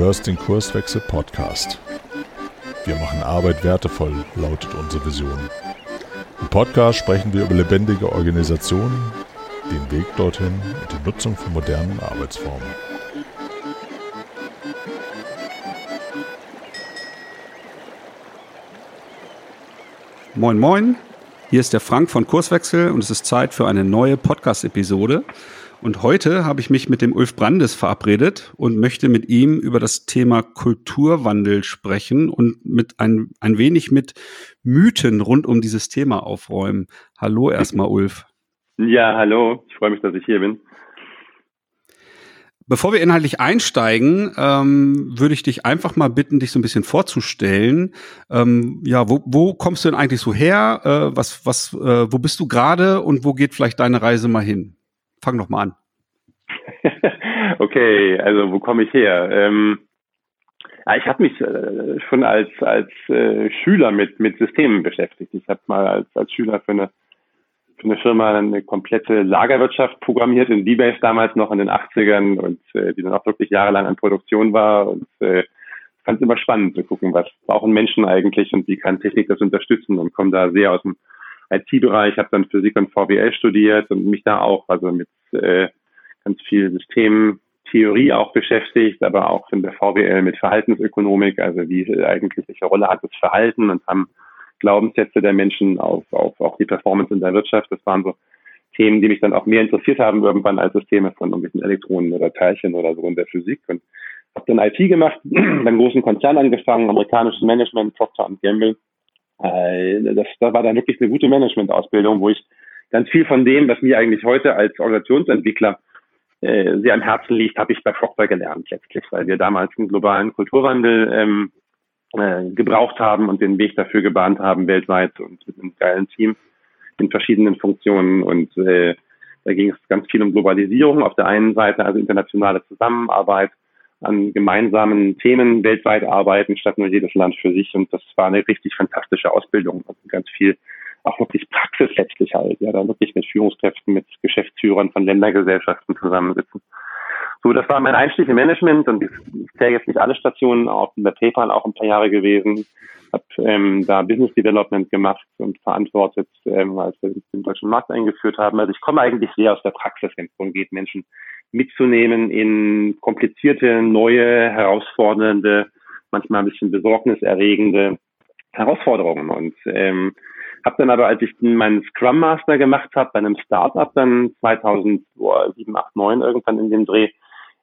hörst den Kurswechsel Podcast. Wir machen Arbeit wertevoll, lautet unsere Vision. Im Podcast sprechen wir über lebendige Organisationen, den Weg dorthin und die Nutzung von modernen Arbeitsformen. Moin, moin. Hier ist der Frank von Kurswechsel und es ist Zeit für eine neue Podcast-Episode. Und heute habe ich mich mit dem Ulf Brandes verabredet und möchte mit ihm über das Thema Kulturwandel sprechen und mit ein, ein wenig mit Mythen rund um dieses Thema aufräumen. Hallo erstmal, Ulf. Ja, hallo. Ich freue mich, dass ich hier bin. Bevor wir inhaltlich einsteigen, ähm, würde ich dich einfach mal bitten, dich so ein bisschen vorzustellen. Ähm, ja, wo, wo kommst du denn eigentlich so her? Äh, was, was, äh, wo bist du gerade und wo geht vielleicht deine Reise mal hin? Fang doch mal an. okay, also wo komme ich her? Ähm, ja, ich habe mich äh, schon als als äh, Schüler mit mit Systemen beschäftigt. Ich habe mal als als Schüler für eine für eine Firma eine komplette Lagerwirtschaft programmiert in D-Base damals noch in den 80ern und äh, die dann auch wirklich jahrelang an Produktion war und äh, fand es immer spannend zu gucken, was brauchen Menschen eigentlich und wie kann Technik das unterstützen und komme da sehr aus dem IT-Bereich, habe dann Physik und VWL studiert und mich da auch also mit äh, ganz viel Systemtheorie auch beschäftigt, aber auch in der VWL mit Verhaltensökonomik, also wie eigentlich welche Rolle hat das Verhalten und haben Glaubenssätze der Menschen auf, auf auch die Performance in der Wirtschaft. Das waren so Themen, die mich dann auch mehr interessiert haben irgendwann als Systeme von irgendwelchen Elektronen oder Teilchen oder so in der Physik. Und habe dann IT gemacht, beim großen Konzern angefangen, amerikanisches Management, Procter Gamble äh, das, das war dann wirklich eine gute Management-Ausbildung, wo ich ganz viel von dem, was mir eigentlich heute als Organisationsentwickler äh, sehr am Herzen liegt, habe ich bei Procter gelernt letztlich, weil wir damals einen globalen Kulturwandel ähm, äh, gebraucht haben und den Weg dafür gebahnt haben weltweit und mit einem geilen Team in verschiedenen Funktionen. Und äh, da ging es ganz viel um Globalisierung auf der einen Seite, also internationale Zusammenarbeit an gemeinsamen Themen weltweit arbeiten, statt nur jedes Land für sich. Und das war eine richtig fantastische Ausbildung. Also ganz viel, auch wirklich Praxis letztlich halt. Ja, da wirklich mit Führungskräften, mit Geschäftsführern von Ländergesellschaften zusammensitzen. So, das war mein Einstieg im Management und ich, zähle jetzt nicht alle Stationen, auch in der PayPal auch ein paar Jahre gewesen, habe ähm, da Business Development gemacht und verantwortet, ähm, als wir den deutschen Markt eingeführt haben. Also ich komme eigentlich sehr aus der Praxis, wenn es darum geht, Menschen mitzunehmen in komplizierte, neue, herausfordernde, manchmal ein bisschen besorgniserregende Herausforderungen. Und ähm, habe dann aber, als ich meinen Scrum Master gemacht habe, bei einem Startup dann 2007, 8, 9 irgendwann in dem Dreh,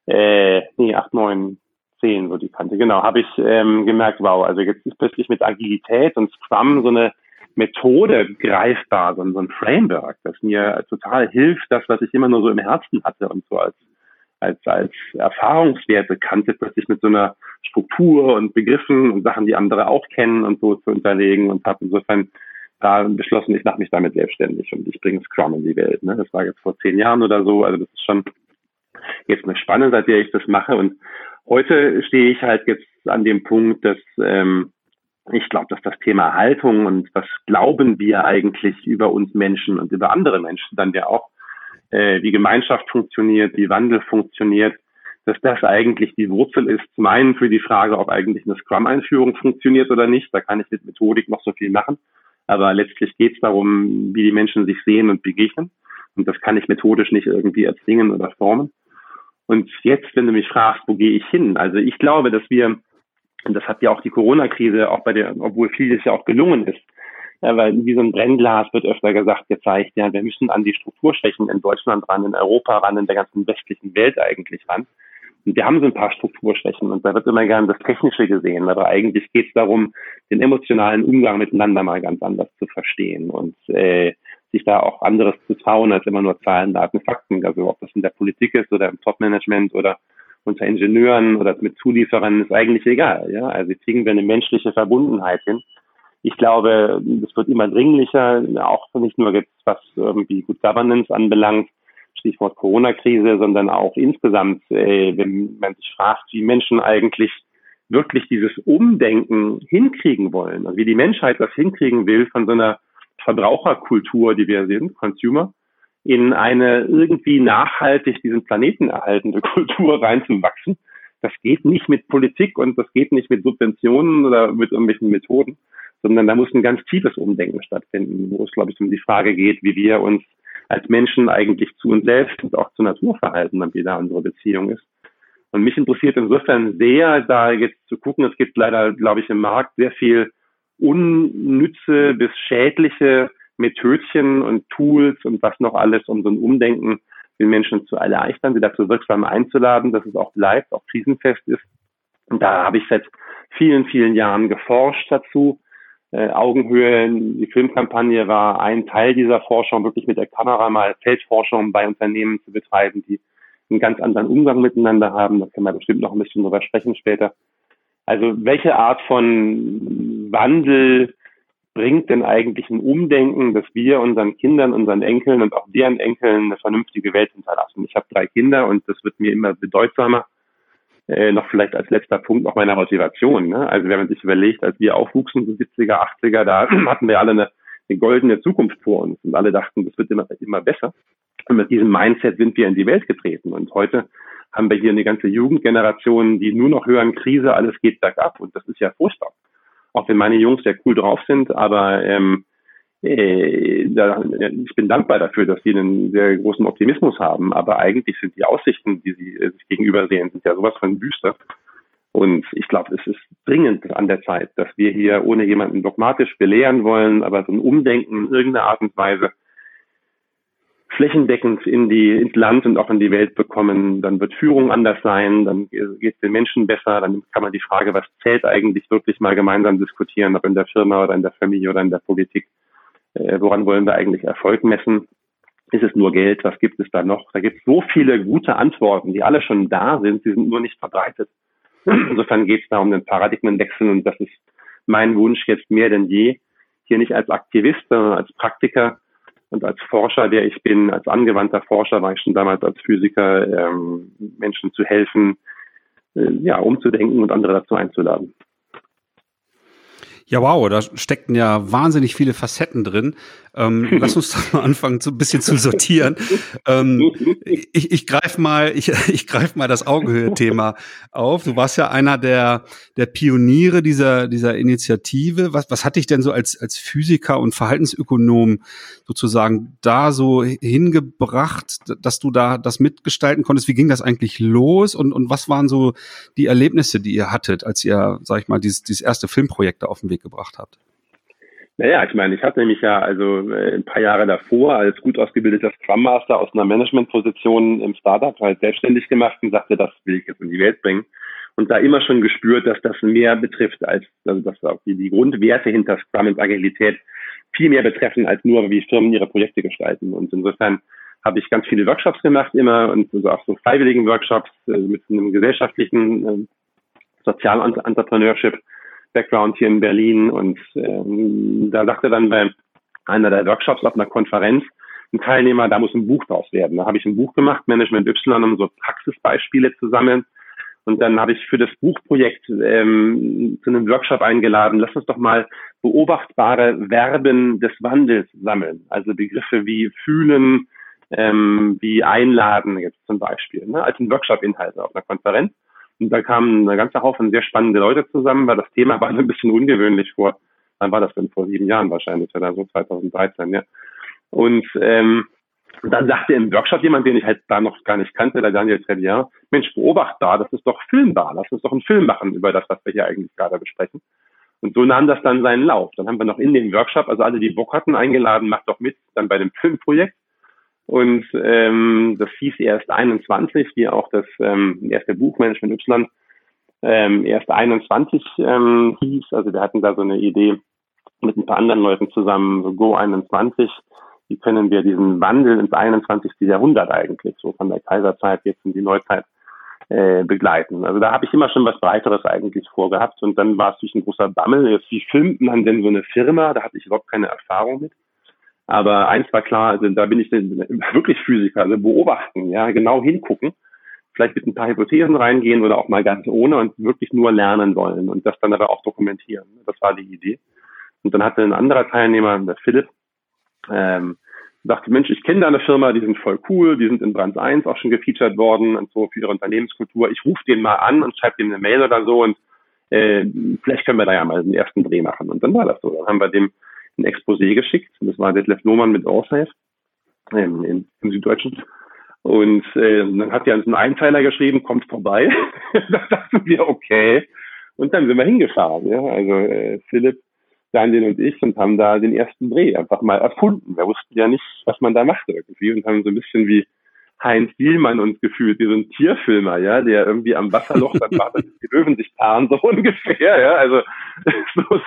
äh, nee, 8, 9, 10, so die Kante, genau, habe ich ähm, gemerkt, wow, also jetzt ist plötzlich mit Agilität und Scrum so eine Methode greifbar, so, so ein Framework, das mir total hilft, das, was ich immer nur so im Herzen hatte und so als als, als Erfahrungswerte kannte, plötzlich mit so einer Struktur und Begriffen und Sachen, die andere auch kennen und so zu unterlegen und habe insofern da beschlossen, ich mache mich damit selbstständig und ich bringe Scrum in die Welt. Ne? Das war jetzt vor zehn Jahren oder so, also das ist schon jetzt eine Spanne, seit der ich das mache und heute stehe ich halt jetzt an dem Punkt, dass ähm, ich glaube, dass das Thema Haltung und was glauben wir eigentlich über uns Menschen und über andere Menschen dann ja auch, äh, wie Gemeinschaft funktioniert, wie Wandel funktioniert, dass das eigentlich die Wurzel ist, zum einen für die Frage, ob eigentlich eine Scrum-Einführung funktioniert oder nicht. Da kann ich mit Methodik noch so viel machen. Aber letztlich geht es darum, wie die Menschen sich sehen und begegnen. Und das kann ich methodisch nicht irgendwie erzwingen oder formen. Und jetzt, wenn du mich fragst, wo gehe ich hin? Also ich glaube, dass wir und das hat ja auch die Corona-Krise, auch bei der, obwohl vieles ja auch gelungen ist, ja, weil wie so ein Brennglas wird öfter gesagt, gezeigt, ja, wir müssen an die Strukturschwächen in Deutschland ran, in Europa ran, in der ganzen westlichen Welt eigentlich ran. Und wir haben so ein paar Strukturschwächen und da wird immer gern das Technische gesehen, aber eigentlich geht es darum, den emotionalen Umgang miteinander mal ganz anders zu verstehen und äh, sich da auch anderes zu trauen als immer nur Zahlen, Daten, Fakten. Also ob das in der Politik ist oder im Topmanagement oder unter Ingenieuren oder mit Zulieferern ist eigentlich egal. Ja? Also kriegen wir eine menschliche Verbundenheit hin. Ich glaube, das wird immer dringlicher, auch nicht nur jetzt, was irgendwie Good Governance anbelangt, Stichwort Corona-Krise, sondern auch insgesamt, äh, wenn man sich fragt, wie Menschen eigentlich wirklich dieses Umdenken hinkriegen wollen, also wie die Menschheit das hinkriegen will von so einer Verbraucherkultur, die wir sind, Consumer, in eine irgendwie nachhaltig diesen Planeten erhaltende Kultur reinzuwachsen, Das geht nicht mit Politik und das geht nicht mit Subventionen oder mit irgendwelchen Methoden, sondern da muss ein ganz tiefes Umdenken stattfinden, wo es, glaube ich, um die Frage geht, wie wir uns als Menschen eigentlich zu uns selbst und auch zur Natur verhalten wie da unsere Beziehung ist. Und mich interessiert insofern sehr, da jetzt zu gucken, es gibt leider, glaube ich, im Markt sehr viel unnütze bis schädliche Methodchen und Tools und was noch alles, um so ein Umdenken den Menschen zu erleichtern, sie dazu wirksam einzuladen, dass es auch bleibt, auch krisenfest ist. Und da habe ich seit vielen, vielen Jahren geforscht dazu. Äh, Augenhöhe, die Filmkampagne war ein Teil dieser Forschung, wirklich mit der Kamera mal Feldforschung bei Unternehmen zu betreiben, die einen ganz anderen Umgang miteinander haben. Da können wir bestimmt noch ein bisschen drüber sprechen später. Also welche Art von Wandel bringt denn eigentlich ein Umdenken, dass wir unseren Kindern, unseren Enkeln und auch deren Enkeln eine vernünftige Welt hinterlassen? Ich habe drei Kinder und das wird mir immer bedeutsamer. Äh, noch vielleicht als letzter Punkt noch meiner Motivation. Ne? Also wenn man sich überlegt, als wir aufwuchsen, so 70er, 80er, da hatten wir alle eine, eine goldene Zukunft vor uns und alle dachten, das wird immer, immer besser. Und mit diesem Mindset sind wir in die Welt getreten. Und heute haben wir hier eine ganze Jugendgeneration, die nur noch hören, Krise, alles geht bergab. Und das ist ja furchtbar auch wenn meine Jungs sehr cool drauf sind, aber ähm, äh, da, ich bin dankbar dafür, dass sie einen sehr großen Optimismus haben, aber eigentlich sind die Aussichten, die sie äh, sich gegenüber sehen, sind ja sowas von düster. Und ich glaube, es ist dringend an der Zeit, dass wir hier ohne jemanden dogmatisch belehren wollen, aber so ein Umdenken in irgendeiner Art und Weise flächendeckend in die, ins Land und auch in die Welt bekommen, dann wird Führung anders sein, dann geht es den Menschen besser, dann kann man die Frage, was zählt eigentlich wirklich mal gemeinsam diskutieren, ob in der Firma oder in der Familie oder in der Politik. Äh, woran wollen wir eigentlich Erfolg messen? Ist es nur Geld? Was gibt es da noch? Da gibt es so viele gute Antworten, die alle schon da sind, sie sind nur nicht verbreitet. Insofern geht es da um den Paradigmenwechsel und das ist mein Wunsch jetzt mehr denn je, hier nicht als Aktivist, sondern als Praktiker und als Forscher, der ich bin, als angewandter Forscher, war ich schon damals als Physiker, ähm, Menschen zu helfen, äh, ja, umzudenken und andere dazu einzuladen. Ja, wow, da steckten ja wahnsinnig viele Facetten drin. Ähm, lass uns doch mal anfangen, so ein bisschen zu sortieren. Ähm, ich ich greife mal, ich, ich greif mal das Augenhöhe-Thema auf. Du warst ja einer der, der Pioniere dieser, dieser Initiative. Was, was hat dich denn so als, als Physiker und Verhaltensökonom sozusagen da so hingebracht, dass du da das mitgestalten konntest? Wie ging das eigentlich los? Und, und was waren so die Erlebnisse, die ihr hattet, als ihr, sag ich mal, dieses, dieses erste Filmprojekt da auf den Weg gebracht habt? Naja, ich meine, ich hatte nämlich ja also äh, ein paar Jahre davor als gut ausgebildeter Scrum Master aus einer Managementposition im Startup halt selbstständig gemacht und sagte, das will ich jetzt in die Welt bringen. Und da immer schon gespürt, dass das mehr betrifft als, also dass auch die, die Grundwerte hinter Scrum und Agilität viel mehr betreffen als nur, wie Firmen ihre Projekte gestalten. Und insofern habe ich ganz viele Workshops gemacht immer und also auch so freiwilligen Workshops äh, mit einem gesellschaftlichen äh, Sozial-Entrepreneurship Background hier in Berlin und ähm, da sagte dann bei einer der Workshops auf einer Konferenz ein Teilnehmer, da muss ein Buch draus werden. Da habe ich ein Buch gemacht, Management Y, um so Praxisbeispiele zu sammeln. Und dann habe ich für das Buchprojekt ähm, zu einem Workshop eingeladen, lass uns doch mal beobachtbare Verben des Wandels sammeln. Also Begriffe wie fühlen, ähm, wie einladen jetzt zum Beispiel, ne, als ein Workshop-Inhalt auf einer Konferenz. Und da kamen eine ganze Haufen sehr spannende Leute zusammen, weil das Thema war ein bisschen ungewöhnlich vor, wann war das denn? Vor sieben Jahren wahrscheinlich oder so, 2013, ja. Und ähm, dann sagte im Workshop jemand, den ich halt da noch gar nicht kannte, der Daniel Trevian, Mensch, beobacht da, das ist doch filmbar, lass uns doch einen Film machen über das, was wir hier eigentlich gerade besprechen. Und so nahm das dann seinen Lauf. Dann haben wir noch in den Workshop, also alle, die Bock hatten, eingeladen, macht doch mit, dann bei dem Filmprojekt. Und ähm, das hieß erst 21, wie auch das ähm, erste Buch Management Y ähm, erst 21 ähm, hieß. Also wir hatten da so eine Idee mit ein paar anderen Leuten zusammen, so Go 21. Wie können wir diesen Wandel ins 21. Jahrhundert eigentlich, so von der Kaiserzeit jetzt in die Neuzeit, äh, begleiten. Also da habe ich immer schon was Breiteres eigentlich vorgehabt und dann war es natürlich ein großer Bammel. Wie filmt man denn so eine Firma? Da hatte ich überhaupt keine Erfahrung mit. Aber eins war klar, also da bin ich wirklich Physiker, also beobachten, ja, genau hingucken, vielleicht mit ein paar Hypothesen reingehen oder auch mal ganz ohne und wirklich nur lernen wollen und das dann aber auch dokumentieren. Das war die Idee. Und dann hatte ein anderer Teilnehmer, der Philipp, ähm, dachte, Mensch, ich kenne da eine Firma, die sind voll cool, die sind in Brand 1 auch schon gefeatured worden und so für ihre Unternehmenskultur. Ich rufe den mal an und schreibe dem eine Mail oder so und äh, vielleicht können wir da ja mal den ersten Dreh machen. Und dann war das so. Dann haben wir dem ein Exposé geschickt. Das war Detlef Lohmann mit Allsafe ähm, im, im Süddeutschen. Und äh, dann hat er uns einen Einteiler geschrieben, kommt vorbei. da dachten wir, okay. Und dann sind wir hingefahren. Ja? Also äh, Philipp, Daniel und ich und haben da den ersten Dreh einfach mal erfunden. Wir wussten ja nicht, was man da macht irgendwie und haben so ein bisschen wie Heinz Dielmann uns gefühlt, wie so ein Tierfilmer, ja, der irgendwie am Wasserloch dann wartet, dass die Löwen sich paaren, so ungefähr, ja, also so,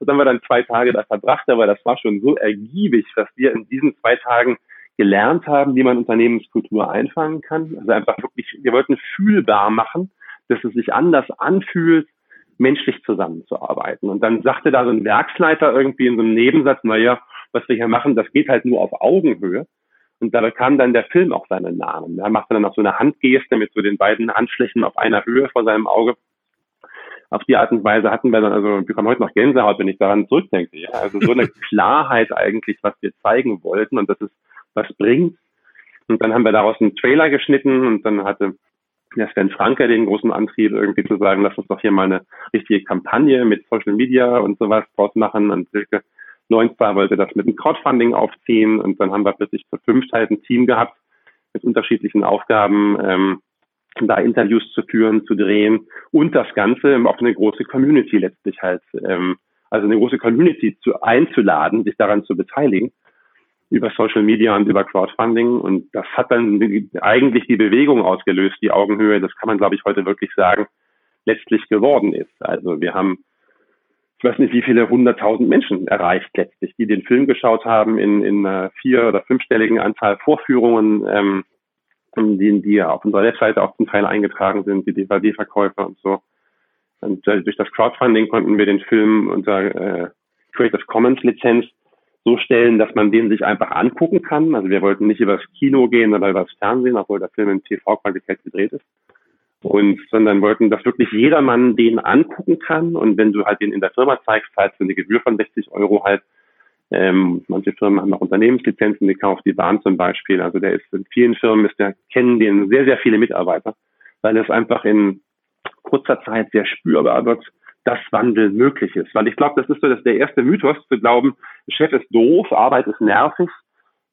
das haben wir dann zwei Tage da verbracht, aber das war schon so ergiebig, was wir in diesen zwei Tagen gelernt haben, wie man Unternehmenskultur einfangen kann. Also einfach wirklich, wir wollten fühlbar machen, dass es sich anders anfühlt, menschlich zusammenzuarbeiten. Und dann sagte da so ein Werksleiter irgendwie in so einem Nebensatz, naja, was wir hier machen, das geht halt nur auf Augenhöhe. Und da bekam dann der Film auch seinen Namen. Er machte dann auch so eine Handgeste mit so den beiden Handflächen auf einer Höhe vor seinem Auge. Auf die Art und Weise hatten wir dann, also wir bekommen heute noch Gänsehaut, wenn ich daran zurückdenke. Ja. Also so eine Klarheit eigentlich, was wir zeigen wollten und dass es was bringt. Und dann haben wir daraus einen Trailer geschnitten und dann hatte der Sven Franke den großen Antrieb, irgendwie zu sagen, lass uns doch hier mal eine richtige Kampagne mit Social Media und sowas draus machen. Und Silke Neunzar wollte das mit einem Crowdfunding aufziehen und dann haben wir plötzlich zu fünf halt ein Team gehabt mit unterschiedlichen Aufgaben, ähm, da Interviews zu führen, zu drehen und das Ganze auf eine große Community letztlich halt, ähm, also eine große Community zu einzuladen, sich daran zu beteiligen über Social Media und über Crowdfunding und das hat dann eigentlich die Bewegung ausgelöst, die Augenhöhe, das kann man glaube ich heute wirklich sagen, letztlich geworden ist. Also wir haben ich weiß nicht, wie viele hunderttausend Menschen erreicht letztlich, die den Film geschaut haben in, in einer vier- oder fünfstelligen Anzahl Vorführungen, ähm, die, die auf unserer Webseite auch zum Teil eingetragen sind, die DVD-Verkäufe und so. Und äh, durch das Crowdfunding konnten wir den Film unter äh, Creative Commons Lizenz so stellen, dass man den sich einfach angucken kann. Also wir wollten nicht übers Kino gehen oder übers Fernsehen, obwohl der Film in TV-Qualität gedreht ist und sondern wollten, dass wirklich jedermann den angucken kann und wenn du halt den in der Firma zeigst, zahlst du eine Gebühr von 60 Euro halt. Ähm, manche Firmen haben auch Unternehmenslizenzen gekauft, die Bahn zum Beispiel. Also der ist in vielen Firmen ist der kennen den sehr sehr viele Mitarbeiter, weil es einfach in kurzer Zeit sehr spürbar wird, dass Wandel möglich ist. Weil ich glaube, das ist so das der erste Mythos zu glauben, Chef ist doof, Arbeit ist nervig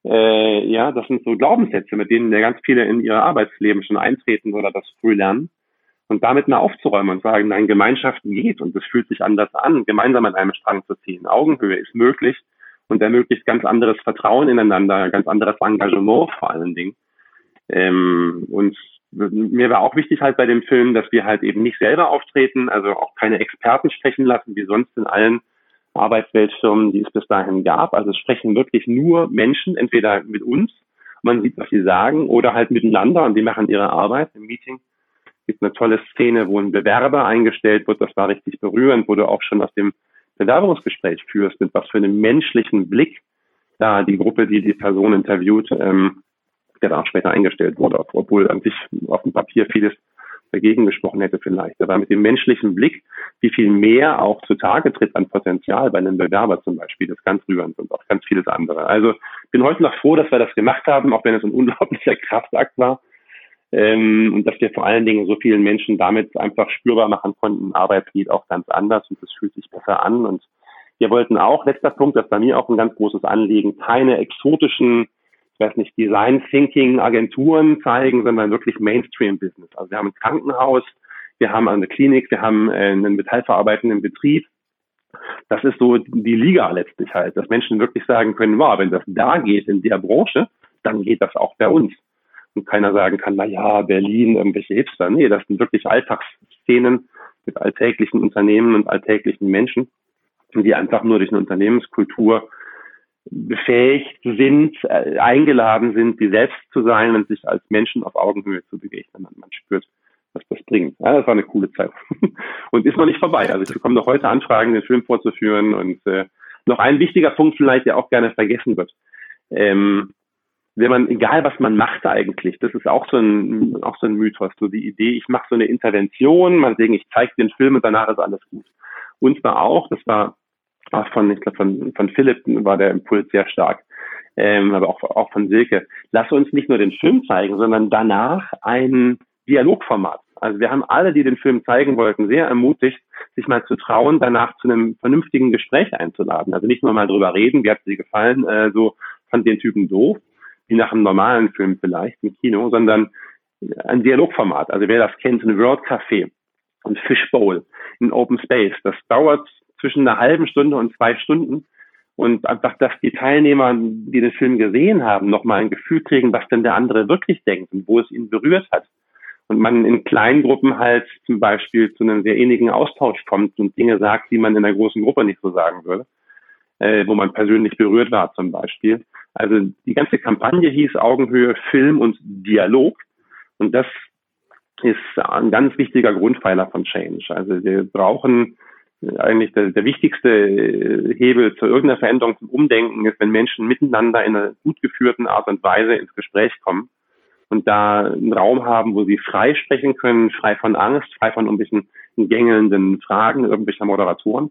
äh, ja, das sind so Glaubenssätze, mit denen ja ganz viele in ihr Arbeitsleben schon eintreten oder das früh lernen. Und damit mal aufzuräumen und sagen, nein, Gemeinschaft geht und es fühlt sich anders an, gemeinsam an einem Strang zu ziehen. Augenhöhe ist möglich und ermöglicht ganz anderes Vertrauen ineinander, ganz anderes Engagement vor allen Dingen. Ähm, und mir war auch wichtig halt bei dem Film, dass wir halt eben nicht selber auftreten, also auch keine Experten sprechen lassen, wie sonst in allen Arbeitsweltfirmen, die es bis dahin gab. Also es sprechen wirklich nur Menschen, entweder mit uns, man sieht, was sie sagen, oder halt miteinander und die machen ihre Arbeit im Meeting. Es gibt eine tolle Szene, wo ein Bewerber eingestellt wird. Das war richtig berührend, wo du auch schon aus dem Bewerbungsgespräch führst, mit was für einem menschlichen Blick da die Gruppe, die die Person interviewt, ähm, der dann später eingestellt wurde, obwohl an sich auf dem Papier vieles dagegen gesprochen hätte vielleicht. Aber mit dem menschlichen Blick, wie viel mehr auch zutage tritt an Potenzial bei einem Bewerber zum Beispiel, das ganz rührend und auch ganz vieles andere. Also bin heute noch froh, dass wir das gemacht haben, auch wenn es ein unglaublicher Kraftakt war. Ähm, und dass wir vor allen Dingen so vielen Menschen damit einfach spürbar machen konnten, Arbeit geht auch ganz anders und es fühlt sich besser an. Und wir wollten auch, letzter Punkt, das bei mir auch ein ganz großes Anliegen, keine exotischen ich weiß nicht, Design Thinking Agenturen zeigen, sondern wirklich Mainstream Business. Also wir haben ein Krankenhaus, wir haben eine Klinik, wir haben äh, einen metallverarbeitenden Betrieb. Das ist so die Liga letztlich halt, dass Menschen wirklich sagen können, wow, wenn das da geht in der Branche, dann geht das auch bei uns. Und keiner sagen kann, na ja, Berlin, irgendwelche Hipster. Nee, das sind wirklich Alltagsszenen mit alltäglichen Unternehmen und alltäglichen Menschen, die einfach nur durch eine Unternehmenskultur befähigt sind, äh, eingeladen sind, die selbst zu sein und sich als Menschen auf Augenhöhe zu begegnen. Man, man spürt, was das bringt. Ja, das war eine coole Zeit. und ist noch nicht vorbei. Also ich bekomme noch heute Anfragen, den Film vorzuführen. Und äh, noch ein wichtiger Punkt vielleicht, der auch gerne vergessen wird. Ähm, wenn man, egal was man macht eigentlich, das ist auch so ein, auch so ein Mythos, so die Idee, ich mache so eine Intervention, denkt, ich zeige den Film und danach ist alles gut. Und zwar auch, das war von, ich glaube, von, von Philipp war der Impuls sehr stark. ähm, aber auch, auch von Silke, lass uns nicht nur den Film zeigen, sondern danach ein Dialogformat. Also wir haben alle, die den Film zeigen wollten, sehr ermutigt, sich mal zu trauen, danach zu einem vernünftigen Gespräch einzuladen. Also nicht nur mal drüber reden, wie hat sie gefallen, äh, so fand den Typen doof, wie nach einem normalen Film vielleicht im Kino, sondern ein Dialogformat. Also wer das kennt, ein World Café, ein Fishbowl, ein Open Space, das dauert zwischen einer halben Stunde und zwei Stunden und einfach, dass die Teilnehmer, die den Film gesehen haben, nochmal ein Gefühl kriegen, was denn der andere wirklich denkt und wo es ihn berührt hat. Und man in kleinen Gruppen halt zum Beispiel zu einem sehr ähnlichen Austausch kommt und Dinge sagt, die man in einer großen Gruppe nicht so sagen würde, äh, wo man persönlich berührt war zum Beispiel. Also die ganze Kampagne hieß Augenhöhe, Film und Dialog. Und das ist ein ganz wichtiger Grundpfeiler von Change. Also wir brauchen eigentlich der, der wichtigste äh, Hebel zu irgendeiner Veränderung zum Umdenken ist, wenn Menschen miteinander in einer gut geführten Art und Weise ins Gespräch kommen und da einen Raum haben, wo sie frei sprechen können, frei von Angst, frei von bisschen gängelnden Fragen irgendwelcher Moderatoren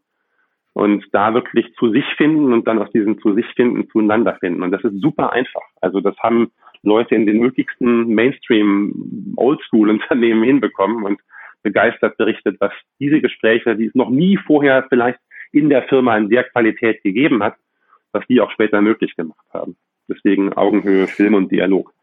und da wirklich zu sich finden und dann aus diesem zu sich finden zueinander finden. Und das ist super einfach. Also das haben Leute in den möglichsten Mainstream Oldschool Unternehmen hinbekommen und begeistert berichtet, was diese Gespräche, die es noch nie vorher vielleicht in der Firma in der Qualität gegeben hat, was die auch später möglich gemacht haben. Deswegen Augenhöhe, Film und Dialog.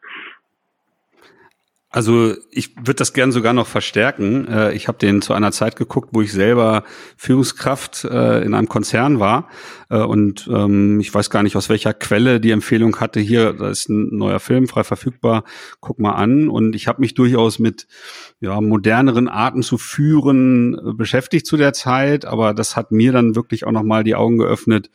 Also ich würde das gern sogar noch verstärken. Äh, ich habe den zu einer Zeit geguckt, wo ich selber Führungskraft äh, in einem Konzern war. Äh, und ähm, ich weiß gar nicht, aus welcher Quelle die Empfehlung hatte, hier, da ist ein neuer Film frei verfügbar, guck mal an. Und ich habe mich durchaus mit ja, moderneren Arten zu führen beschäftigt zu der Zeit. Aber das hat mir dann wirklich auch nochmal die Augen geöffnet,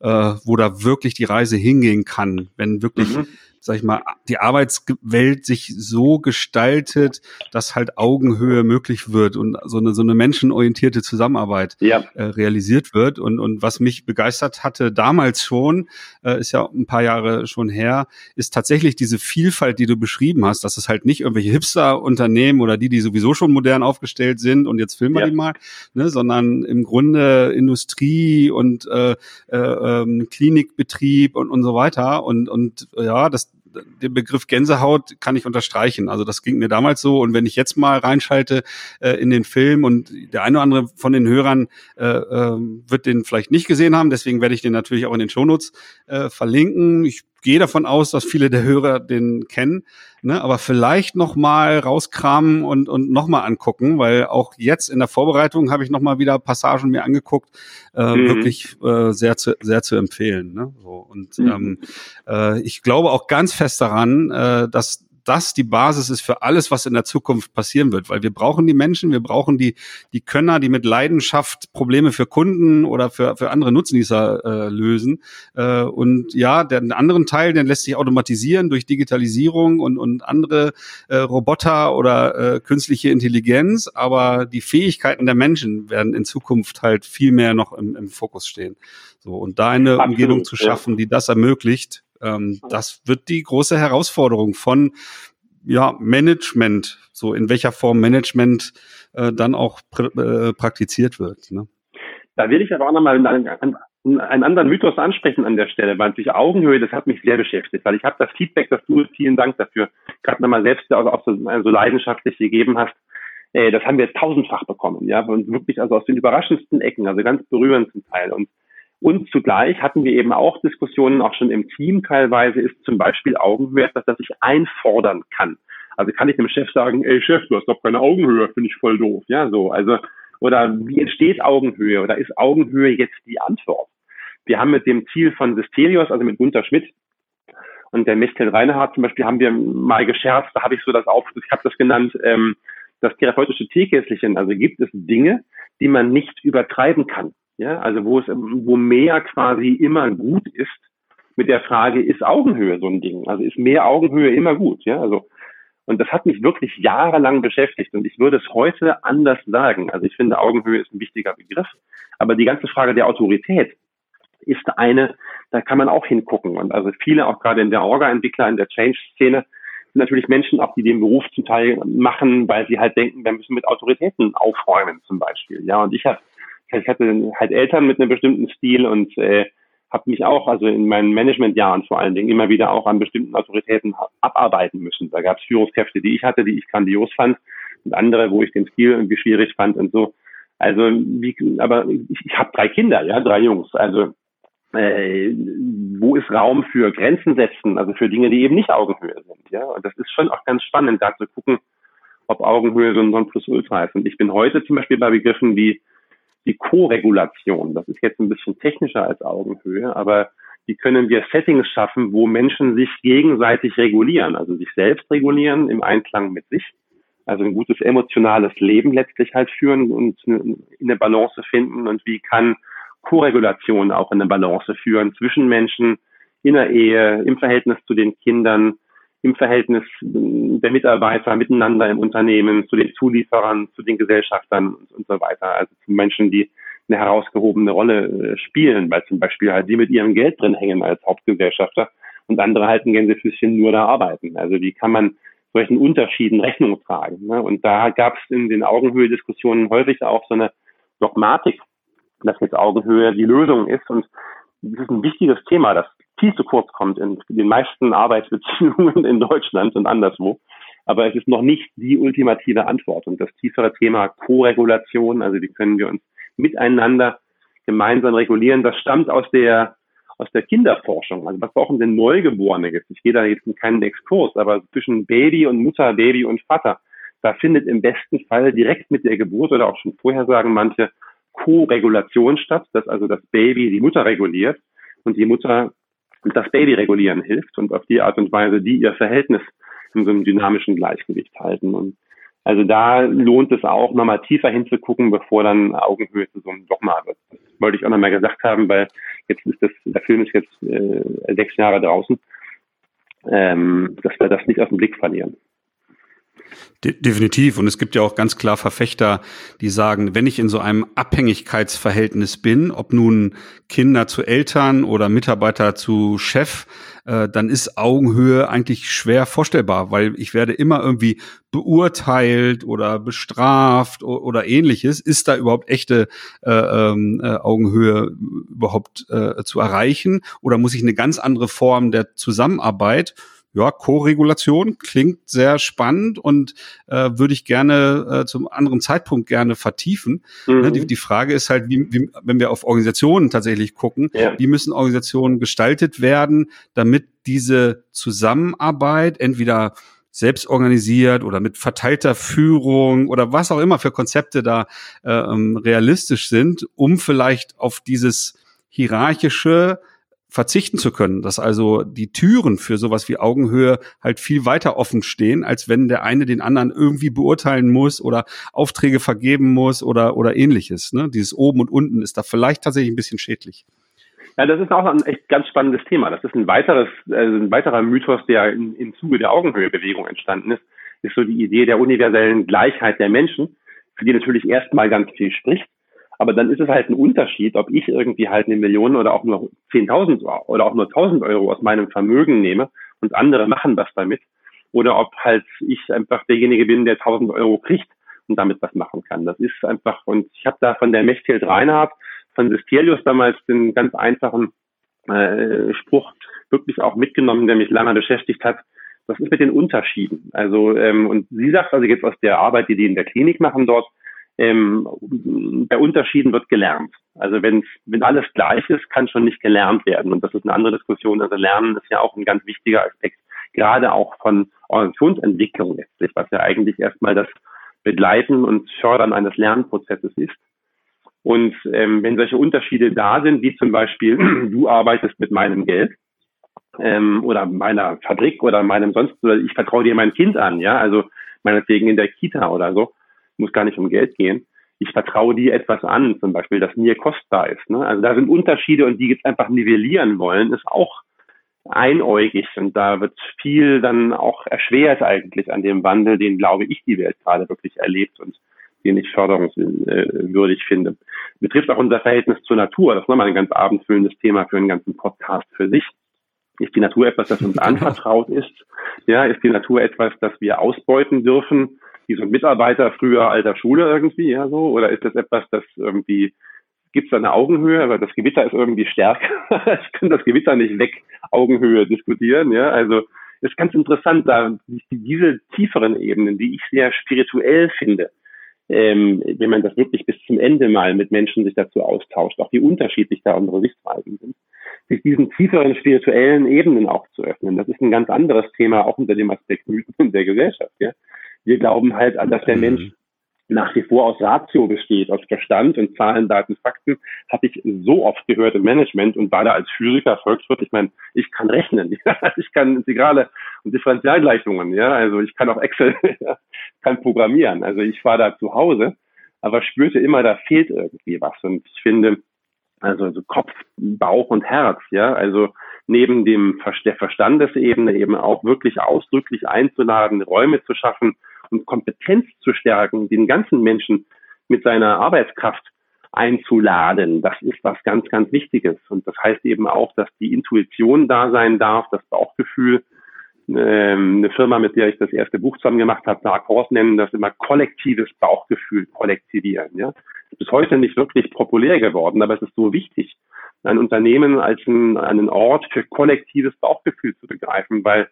wo da wirklich die Reise hingehen kann, wenn wirklich mhm sag ich mal, die Arbeitswelt sich so gestaltet, dass halt Augenhöhe möglich wird und so eine, so eine menschenorientierte Zusammenarbeit ja. äh, realisiert wird. Und, und was mich begeistert hatte damals schon, äh, ist ja ein paar Jahre schon her, ist tatsächlich diese Vielfalt, die du beschrieben hast, dass es halt nicht irgendwelche Hipster-Unternehmen oder die, die sowieso schon modern aufgestellt sind und jetzt filmen wir ja. die mal, ne, sondern im Grunde Industrie und äh, äh, ähm, Klinikbetrieb und, und so weiter. Und, und ja, das, den Begriff Gänsehaut kann ich unterstreichen. Also das ging mir damals so. Und wenn ich jetzt mal reinschalte äh, in den Film und der eine oder andere von den Hörern äh, äh, wird den vielleicht nicht gesehen haben, deswegen werde ich den natürlich auch in den Shownotes äh, verlinken. Ich gehe davon aus, dass viele der Hörer den kennen, ne? aber vielleicht noch mal rauskramen und und noch mal angucken, weil auch jetzt in der Vorbereitung habe ich noch mal wieder Passagen mir angeguckt, äh, mhm. wirklich äh, sehr zu sehr zu empfehlen. Ne? So, und mhm. ähm, äh, ich glaube auch ganz fest daran, äh, dass das die Basis ist für alles, was in der Zukunft passieren wird, weil wir brauchen die Menschen, wir brauchen die, die Könner, die mit Leidenschaft Probleme für Kunden oder für, für andere Nutznießer äh, lösen. Äh, und ja, den anderen Teil, den lässt sich automatisieren durch Digitalisierung und, und andere äh, Roboter oder äh, künstliche Intelligenz, aber die Fähigkeiten der Menschen werden in Zukunft halt viel mehr noch im, im Fokus stehen. So, und da eine Absolut, Umgebung zu schaffen, ja. die das ermöglicht, ähm, das wird die große Herausforderung von ja, Management, so in welcher Form Management äh, dann auch pr äh, praktiziert wird. Ne? Da will ich aber auch nochmal einen, einen anderen Mythos ansprechen an der Stelle, weil sich Augenhöhe, das hat mich sehr beschäftigt, weil ich habe das Feedback, das du, vielen Dank dafür, gerade nochmal selbst auch, auch so, so leidenschaftlich gegeben hast, äh, das haben wir tausendfach bekommen, ja, und wirklich also aus den überraschendsten Ecken, also ganz berührend zum Teil. Und und zugleich hatten wir eben auch Diskussionen, auch schon im Team teilweise, ist zum Beispiel Augenhöhe etwas, das ich einfordern kann. Also kann ich dem Chef sagen, ey Chef, du hast doch keine Augenhöhe, finde ich voll doof. Ja, so. Also, oder wie entsteht Augenhöhe? Oder ist Augenhöhe jetzt die Antwort? Wir haben mit dem Ziel von Sistelios, also mit Gunter Schmidt und der Mechtel Reinhardt zum Beispiel, haben wir mal gescherzt, da habe ich so das auf, ich habe das genannt, ähm, das therapeutische Teekästchen. Also gibt es Dinge, die man nicht übertreiben kann. Ja, also wo es, wo mehr quasi immer gut ist, mit der Frage, ist Augenhöhe so ein Ding? Also ist mehr Augenhöhe immer gut? Ja, also, und das hat mich wirklich jahrelang beschäftigt und ich würde es heute anders sagen. Also ich finde, Augenhöhe ist ein wichtiger Begriff, aber die ganze Frage der Autorität ist eine, da kann man auch hingucken. Und also viele, auch gerade in der Orga-Entwickler, in der Change-Szene, sind natürlich Menschen auch, die den Beruf zum Teil machen, weil sie halt denken, wir müssen mit Autoritäten aufräumen zum Beispiel. Ja, und ich habe ich hatte halt Eltern mit einem bestimmten Stil und äh, habe mich auch, also in meinen Managementjahren vor allen Dingen, immer wieder auch an bestimmten Autoritäten abarbeiten müssen. Da gab es Führungskräfte, die ich hatte, die ich grandios fand und andere, wo ich den Stil irgendwie schwierig fand und so. Also, wie, aber ich, ich habe drei Kinder, ja, drei Jungs. Also, äh, wo ist Raum für Grenzen setzen, also für Dinge, die eben nicht Augenhöhe sind, ja. Und das ist schon auch ganz spannend, da zu gucken, ob Augenhöhe so ein Nonplusultra ist. Und ich bin heute zum Beispiel bei Begriffen wie die Co-Regulation. Das ist jetzt ein bisschen technischer als Augenhöhe, aber wie können wir Settings schaffen, wo Menschen sich gegenseitig regulieren, also sich selbst regulieren im Einklang mit sich, also ein gutes emotionales Leben letztlich halt führen und in eine Balance finden und wie kann Co-Regulation auch in eine Balance führen zwischen Menschen in der Ehe, im Verhältnis zu den Kindern, im Verhältnis der Mitarbeiter miteinander im Unternehmen, zu den Zulieferern, zu den Gesellschaftern und, und so weiter. Also zu Menschen, die eine herausgehobene Rolle äh, spielen, weil zum Beispiel halt die mit ihrem Geld drin hängen als Hauptgesellschafter und andere halt ein Gänsefüßchen nur da arbeiten. Also wie kann man solchen Unterschieden Rechnung tragen? Ne? Und da gab es in den Augenhöhe-Diskussionen häufig auch so eine Dogmatik, dass jetzt Augenhöhe die Lösung ist. Und das ist ein wichtiges Thema, das viel zu kurz kommt in den meisten Arbeitsbeziehungen in Deutschland und anderswo. Aber es ist noch nicht die ultimative Antwort. Und das tiefere Thema Co-Regulation, also wie können wir uns miteinander gemeinsam regulieren, das stammt aus der aus der Kinderforschung. Also was brauchen denn Neugeborene jetzt? Ich gehe da jetzt in keinen Exkurs, aber zwischen Baby und Mutter, Baby und Vater, da findet im besten Fall direkt mit der Geburt oder auch schon vorher sagen manche Co-Regulation statt, dass also das Baby die Mutter reguliert und die Mutter das Baby regulieren hilft und auf die Art und Weise die ihr Verhältnis in so einem dynamischen Gleichgewicht halten. Und also da lohnt es auch, nochmal tiefer hinzugucken, bevor dann Augenhöhe zu so einem Dogma wird. Das wollte ich auch nochmal gesagt haben, weil jetzt ist das, der Film ist jetzt äh, sechs Jahre draußen, ähm, dass wir das nicht aus dem Blick verlieren. De definitiv. Und es gibt ja auch ganz klar Verfechter, die sagen, wenn ich in so einem Abhängigkeitsverhältnis bin, ob nun Kinder zu Eltern oder Mitarbeiter zu Chef, äh, dann ist Augenhöhe eigentlich schwer vorstellbar, weil ich werde immer irgendwie beurteilt oder bestraft oder ähnliches. Ist da überhaupt echte äh, ähm, äh, Augenhöhe überhaupt äh, zu erreichen? Oder muss ich eine ganz andere Form der Zusammenarbeit ja, Co-Regulation klingt sehr spannend und äh, würde ich gerne äh, zum anderen Zeitpunkt gerne vertiefen. Ne, mhm. Die, die, Frage ist halt, wie, wie, wenn wir auf Organisationen tatsächlich gucken, ja. wie müssen Organisationen gestaltet werden, damit diese Zusammenarbeit entweder selbst organisiert oder mit verteilter Führung oder was auch immer für Konzepte da äh, ähm, realistisch sind, um vielleicht auf dieses hierarchische verzichten zu können, dass also die Türen für sowas wie Augenhöhe halt viel weiter offen stehen, als wenn der eine den anderen irgendwie beurteilen muss oder Aufträge vergeben muss oder, oder ähnliches. Ne? Dieses Oben und Unten ist da vielleicht tatsächlich ein bisschen schädlich. Ja, das ist auch ein echt ganz spannendes Thema. Das ist ein weiteres, also ein weiterer Mythos, der in, im Zuge der Augenhöhebewegung entstanden ist, ist so die Idee der universellen Gleichheit der Menschen, für die natürlich erstmal ganz viel spricht aber dann ist es halt ein Unterschied, ob ich irgendwie halt eine Million oder auch nur 10.000 oder auch nur 1.000 Euro aus meinem Vermögen nehme und andere machen was damit. Oder ob halt ich einfach derjenige bin, der 1.000 Euro kriegt und damit was machen kann. Das ist einfach, und ich habe da von der Mechthild Reinhardt, von Sistelius damals den ganz einfachen äh, Spruch wirklich auch mitgenommen, der mich lange beschäftigt hat. Was ist mit den Unterschieden? Also, ähm, und sie sagt also jetzt aus der Arbeit, die die in der Klinik machen dort, ähm, bei Unterschieden wird gelernt. Also wenn wenn alles gleich ist, kann schon nicht gelernt werden. Und das ist eine andere Diskussion. Also Lernen ist ja auch ein ganz wichtiger Aspekt, gerade auch von Organisationsentwicklung letztlich, was ja eigentlich erstmal das Begleiten und Fördern eines Lernprozesses ist. Und ähm, wenn solche Unterschiede da sind, wie zum Beispiel du arbeitest mit meinem Geld ähm, oder meiner Fabrik oder meinem sonst, oder ich vertraue dir mein Kind an, ja, also meinetwegen in der Kita oder so, muss gar nicht um Geld gehen. Ich vertraue dir etwas an, zum Beispiel, das mir kostbar ist. Ne? Also da sind Unterschiede und die jetzt einfach nivellieren wollen, ist auch einäugig und da wird viel dann auch erschwert eigentlich an dem Wandel, den glaube ich die Welt gerade wirklich erlebt und den ich förderungswürdig finde. Betrifft auch unser Verhältnis zur Natur. Das ist nochmal ein ganz abendfüllendes Thema für einen ganzen Podcast für sich. Ist die Natur etwas, das uns anvertraut ist? Ja, ist die Natur etwas, das wir ausbeuten dürfen? Wie so Mitarbeiter früher alter Schule irgendwie, ja so? Oder ist das etwas, das irgendwie gibt es eine Augenhöhe, aber das Gewitter ist irgendwie stärker. ich kann das Gewitter nicht weg Augenhöhe diskutieren. Ja, also ist ganz interessant, da diese tieferen Ebenen, die ich sehr spirituell finde, ähm, wenn man das wirklich bis zum Ende mal mit Menschen sich dazu austauscht, auch wie unterschiedlich da unsere Sichtweisen sind, sich diesen tieferen spirituellen Ebenen auch zu öffnen. Das ist ein ganz anderes Thema, auch unter dem Aspekt Mythen der Gesellschaft. Ja. Wir glauben halt, dass der mhm. Mensch nach wie vor aus Ratio besteht, aus Verstand und Zahlen, Daten, Fakten, habe ich so oft gehört im Management und war da als Physiker, Volkswirt, ich meine, ich kann rechnen, ich kann Integrale und Differentialgleichungen, ja, also ich kann auch Excel, kann programmieren, also ich war da zu Hause, aber spürte immer, da fehlt irgendwie was. Und ich finde, also, also Kopf, Bauch und Herz, ja, also neben dem der Verstandesebene eben auch wirklich ausdrücklich einzuladen, Räume zu schaffen, und Kompetenz zu stärken, den ganzen Menschen mit seiner Arbeitskraft einzuladen. Das ist was ganz, ganz Wichtiges. Und das heißt eben auch, dass die Intuition da sein darf, das Bauchgefühl. Ähm, eine Firma, mit der ich das erste Buch zusammen gemacht habe, Dark Horse nennen das immer kollektives Bauchgefühl kollektivieren. Ja? ist bis heute nicht wirklich populär geworden, aber es ist so wichtig, ein Unternehmen als ein, einen Ort für kollektives Bauchgefühl zu begreifen, weil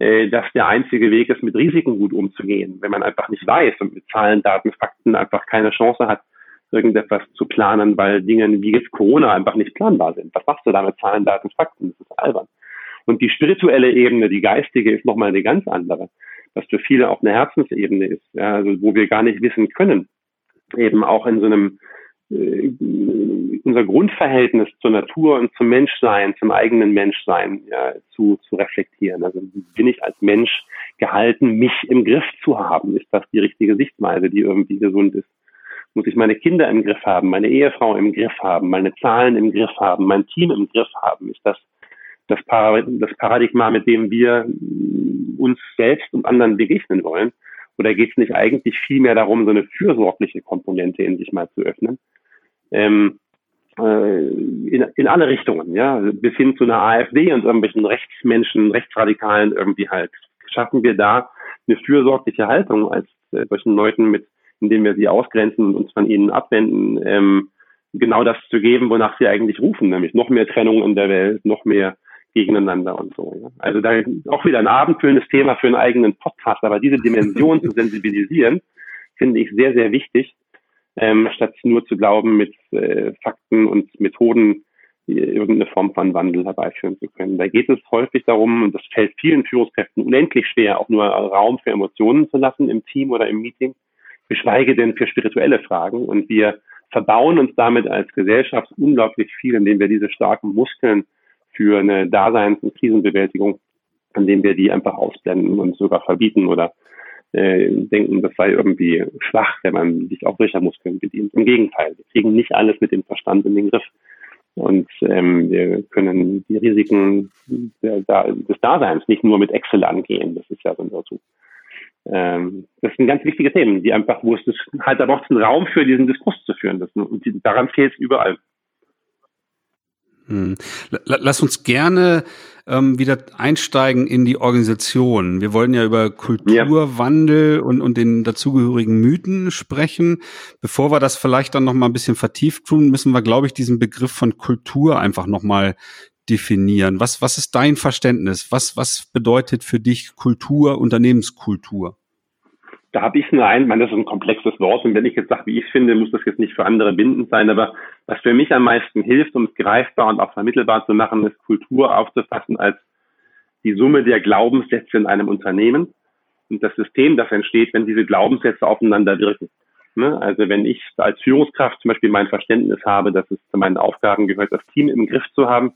dass der einzige Weg ist, mit Risiken gut umzugehen. Wenn man einfach nicht weiß und mit Zahlen, Daten, Fakten einfach keine Chance hat, irgendetwas zu planen, weil Dinge wie jetzt Corona einfach nicht planbar sind. Was machst du da mit Zahlen, Daten, Fakten? Das ist albern. Und die spirituelle Ebene, die geistige, ist nochmal eine ganz andere, was für viele auch eine Herzensebene ist, ja, also wo wir gar nicht wissen können, eben auch in so einem äh, unser Grundverhältnis zur Natur und zum Menschsein, zum eigenen Menschsein ja, zu, zu reflektieren. Also bin ich als Mensch gehalten, mich im Griff zu haben? Ist das die richtige Sichtweise, die irgendwie gesund ist? Muss ich meine Kinder im Griff haben, meine Ehefrau im Griff haben, meine Zahlen im Griff haben, mein Team im Griff haben? Ist das das, Paradigma, mit dem wir uns selbst und anderen begegnen wollen? Oder geht es nicht eigentlich viel mehr darum, so eine fürsorgliche Komponente in sich mal zu öffnen? Ähm, äh, in, in alle Richtungen, ja, bis hin zu einer AfD und irgendwelchen Rechtsmenschen, Rechtsradikalen irgendwie halt. Schaffen wir da eine fürsorgliche Haltung als äh, solchen Leuten mit, indem wir sie ausgrenzen und uns von ihnen abwenden, ähm, genau das zu geben, wonach sie eigentlich rufen, nämlich noch mehr Trennung in der Welt, noch mehr gegeneinander und so. Ja. Also da auch wieder ein abendfüllendes Thema für einen eigenen Podcast, aber diese Dimension zu sensibilisieren, finde ich sehr, sehr wichtig ähm, statt nur zu glauben, mit äh, Fakten und Methoden irgendeine Form von Wandel herbeiführen zu können. Da geht es häufig darum, und das fällt vielen Führungskräften unendlich schwer, auch nur Raum für Emotionen zu lassen im Team oder im Meeting, geschweige denn für spirituelle Fragen. Und wir verbauen uns damit als Gesellschaft unglaublich viel, indem wir diese starken Muskeln für eine Daseins- und Krisenbewältigung, indem wir die einfach ausblenden und sogar verbieten oder äh, denken, das sei irgendwie schwach, wenn man sich auch Muskeln bedient. Im Gegenteil, wir kriegen nicht alles mit dem Verstand in den Griff. Und ähm, wir können die Risiken der, der, des Daseins nicht nur mit Excel angehen. Das ist ja so ein Irrtum. Ähm, das sind ganz wichtige Themen, die einfach, wo es halt, da braucht einen Raum für diesen Diskurs zu führen. Das, und daran fehlt es überall. Hm. Lass uns gerne ähm, wieder einsteigen in die Organisation. Wir wollen ja über Kulturwandel ja. und, und den dazugehörigen Mythen sprechen. Bevor wir das vielleicht dann noch mal ein bisschen vertieft tun, müssen wir, glaube ich, diesen Begriff von Kultur einfach noch mal definieren. Was, was ist dein Verständnis? Was, was bedeutet für dich Kultur, Unternehmenskultur? Da habe ich nur ein, man, das ist ein komplexes Wort und wenn ich jetzt sage, wie ich finde, muss das jetzt nicht für andere bindend sein, aber was für mich am meisten hilft, um es greifbar und auch vermittelbar zu machen, ist Kultur aufzufassen als die Summe der Glaubenssätze in einem Unternehmen und das System, das entsteht, wenn diese Glaubenssätze aufeinander wirken. Ne? Also wenn ich als Führungskraft zum Beispiel mein Verständnis habe, dass es zu meinen Aufgaben gehört, das Team im Griff zu haben,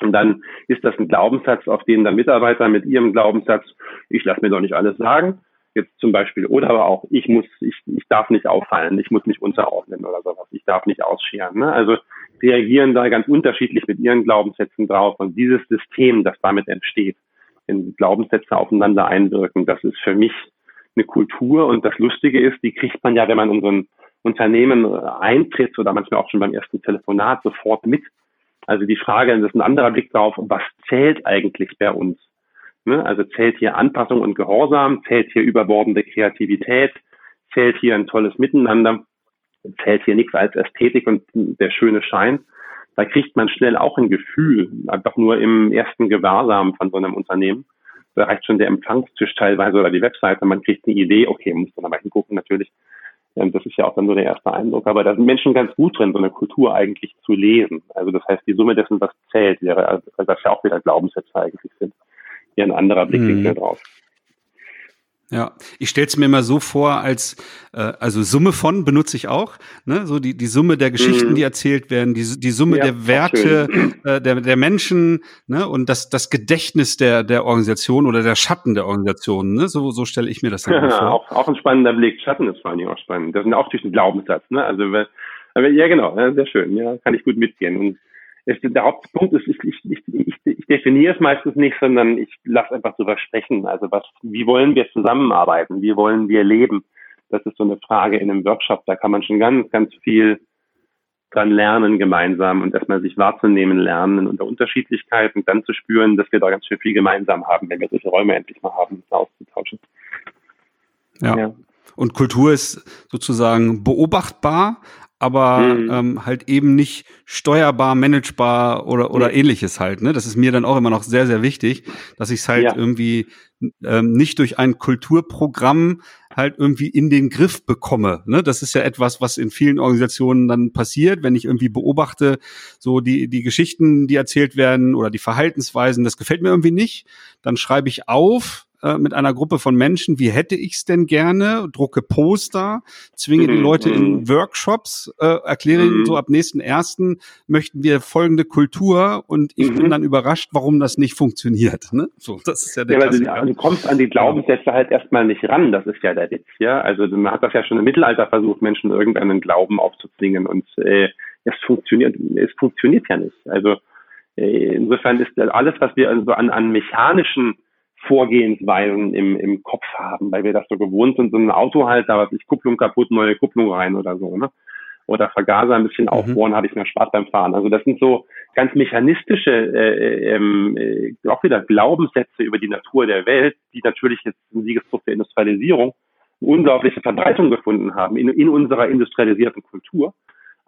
und dann ist das ein Glaubenssatz, auf den der Mitarbeiter mit ihrem Glaubenssatz, ich lasse mir doch nicht alles sagen, jetzt zum Beispiel, oder aber auch, ich muss, ich, ich darf nicht auffallen, ich muss mich unterordnen oder sowas, ich darf nicht ausscheren. Ne? Also reagieren da ganz unterschiedlich mit ihren Glaubenssätzen drauf und dieses System, das damit entsteht, wenn Glaubenssätze aufeinander einwirken, das ist für mich eine Kultur und das Lustige ist, die kriegt man ja, wenn man in so ein Unternehmen eintritt oder manchmal auch schon beim ersten Telefonat sofort mit. Also die Frage, das ist ein anderer Blick drauf, was zählt eigentlich bei uns? Ne? Also zählt hier Anpassung und Gehorsam, zählt hier überbordende Kreativität, zählt hier ein tolles Miteinander. zählt hier nichts als Ästhetik und der schöne Schein. Da kriegt man schnell auch ein Gefühl, einfach nur im ersten Gewahrsam von so einem Unternehmen. Da reicht schon der Empfangstisch teilweise oder die Webseite. Man kriegt eine Idee, okay, muss dann aber hingucken natürlich. Das ist ja auch dann nur der erste Eindruck. Aber da sind Menschen ganz gut drin, so eine Kultur eigentlich zu lesen. Also das heißt, die Summe dessen, was zählt, wäre, also das ja auch wieder Glaubenssätze eigentlich sind. Hier ein anderer Blickwinkel mhm. drauf. Ja, ich stelle es mir immer so vor, als äh, also Summe von benutze ich auch, ne? so die die Summe der Geschichten, mhm. die erzählt werden, die die Summe ja, der Werte äh, der der Menschen, ne? und das das Gedächtnis der der Organisation oder der Schatten der Organisation, ne? so so stelle ich mir das dann ja, vor. Auch, auch ein spannender Blick, Schatten ist vor allem auch spannend. Das sind auch durch den Glaubenssatz, ne? Also ja genau, sehr schön, ja, kann ich gut mitgehen und ist, der Hauptpunkt ist, ich, ich, ich, ich definiere es meistens nicht, sondern ich lasse einfach drüber sprechen. Also was, wie wollen wir zusammenarbeiten? Wie wollen wir leben? Das ist so eine Frage in einem Workshop. Da kann man schon ganz, ganz viel dran lernen gemeinsam und erstmal sich wahrzunehmen lernen unter Unterschiedlichkeit und dann zu spüren, dass wir da ganz schön viel gemeinsam haben, wenn wir solche Räume endlich mal haben, uns auszutauschen. Ja. ja. Und Kultur ist sozusagen beobachtbar, aber mhm. ähm, halt eben nicht steuerbar, managebar oder oder mhm. ähnliches halt. Ne? Das ist mir dann auch immer noch sehr sehr wichtig, dass ich es halt ja. irgendwie ähm, nicht durch ein Kulturprogramm halt irgendwie in den Griff bekomme. Ne? Das ist ja etwas, was in vielen Organisationen dann passiert, wenn ich irgendwie beobachte, so die die Geschichten, die erzählt werden oder die Verhaltensweisen, das gefällt mir irgendwie nicht. Dann schreibe ich auf, äh, mit einer Gruppe von Menschen, wie hätte ich es denn gerne, drucke Poster, zwinge mhm. die Leute in mhm. Workshops, äh, erkläre mhm. ihnen so ab nächsten ersten möchten wir folgende Kultur und ich mhm. bin dann überrascht, warum das nicht funktioniert. Ne? So, das ist ja der ja, du, du kommst an die Glaubenssätze halt erstmal nicht ran, das ist ja der Witz, ja. Also man hat das ja schon im Mittelalter versucht, Menschen irgendeinen Glauben aufzuzwingen und äh, es funktioniert, es funktioniert ja nicht. Also äh, insofern ist alles, was wir also an, an mechanischen Vorgehensweisen im, im Kopf haben, weil wir das so gewohnt sind, so ein Auto halt, da was ich Kupplung kaputt, neue Kupplung rein oder so, ne? Oder Vergaser ein bisschen mhm. aufbohren, habe ich mehr Spaß beim Fahren. Also das sind so ganz mechanistische, äh, ähm, äh, auch wieder Glaubenssätze über die Natur der Welt, die natürlich jetzt im Siegesdruck der Industrialisierung eine unglaubliche Verbreitung gefunden haben in, in unserer industrialisierten Kultur.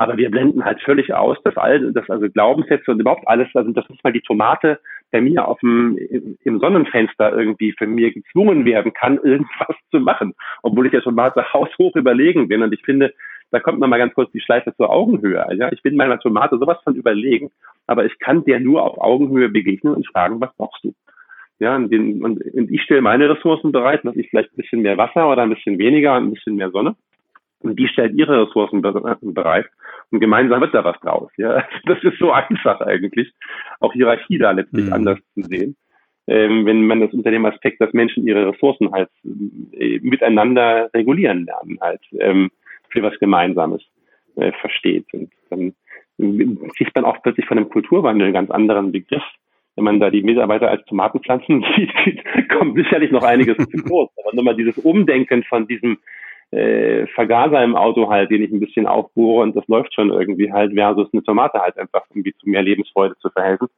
Aber wir blenden halt völlig aus, dass all, dass also Glaubenssätze und überhaupt alles, also das nicht mal die Tomate bei mir auf dem, im Sonnenfenster irgendwie für mir gezwungen werden kann, irgendwas zu machen. Obwohl ich ja schon mal haushoch überlegen bin. Und ich finde, da kommt noch mal ganz kurz die Schleife zur Augenhöhe. Ja, ich bin meiner Tomate sowas von überlegen, aber ich kann der nur auf Augenhöhe begegnen und fragen, was brauchst du? Ja, und, den, und ich stelle meine Ressourcen bereit, dass ich vielleicht ein bisschen mehr Wasser oder ein bisschen weniger und ein bisschen mehr Sonne. Und die stellt ihre Ressourcen bereit und gemeinsam wird da was draus. Ja, das ist so einfach eigentlich, auch Hierarchie da letztlich mhm. anders zu sehen. Ähm, wenn man das unter dem Aspekt, dass Menschen ihre Ressourcen halt äh, miteinander regulieren lernen, halt ähm, für was Gemeinsames äh, versteht. Und dann kriegt man auch plötzlich von einem Kulturwandel einen ganz anderen Begriff. Wenn man da die Mitarbeiter als Tomatenpflanzen sieht, kommt sicherlich noch einiges zu kurz. Aber nur mal dieses Umdenken von diesem äh, Vergaser im Auto halt, den ich ein bisschen aufbohre und das läuft schon irgendwie halt, versus eine Tomate halt einfach irgendwie zu mehr Lebensfreude zu verhelfen.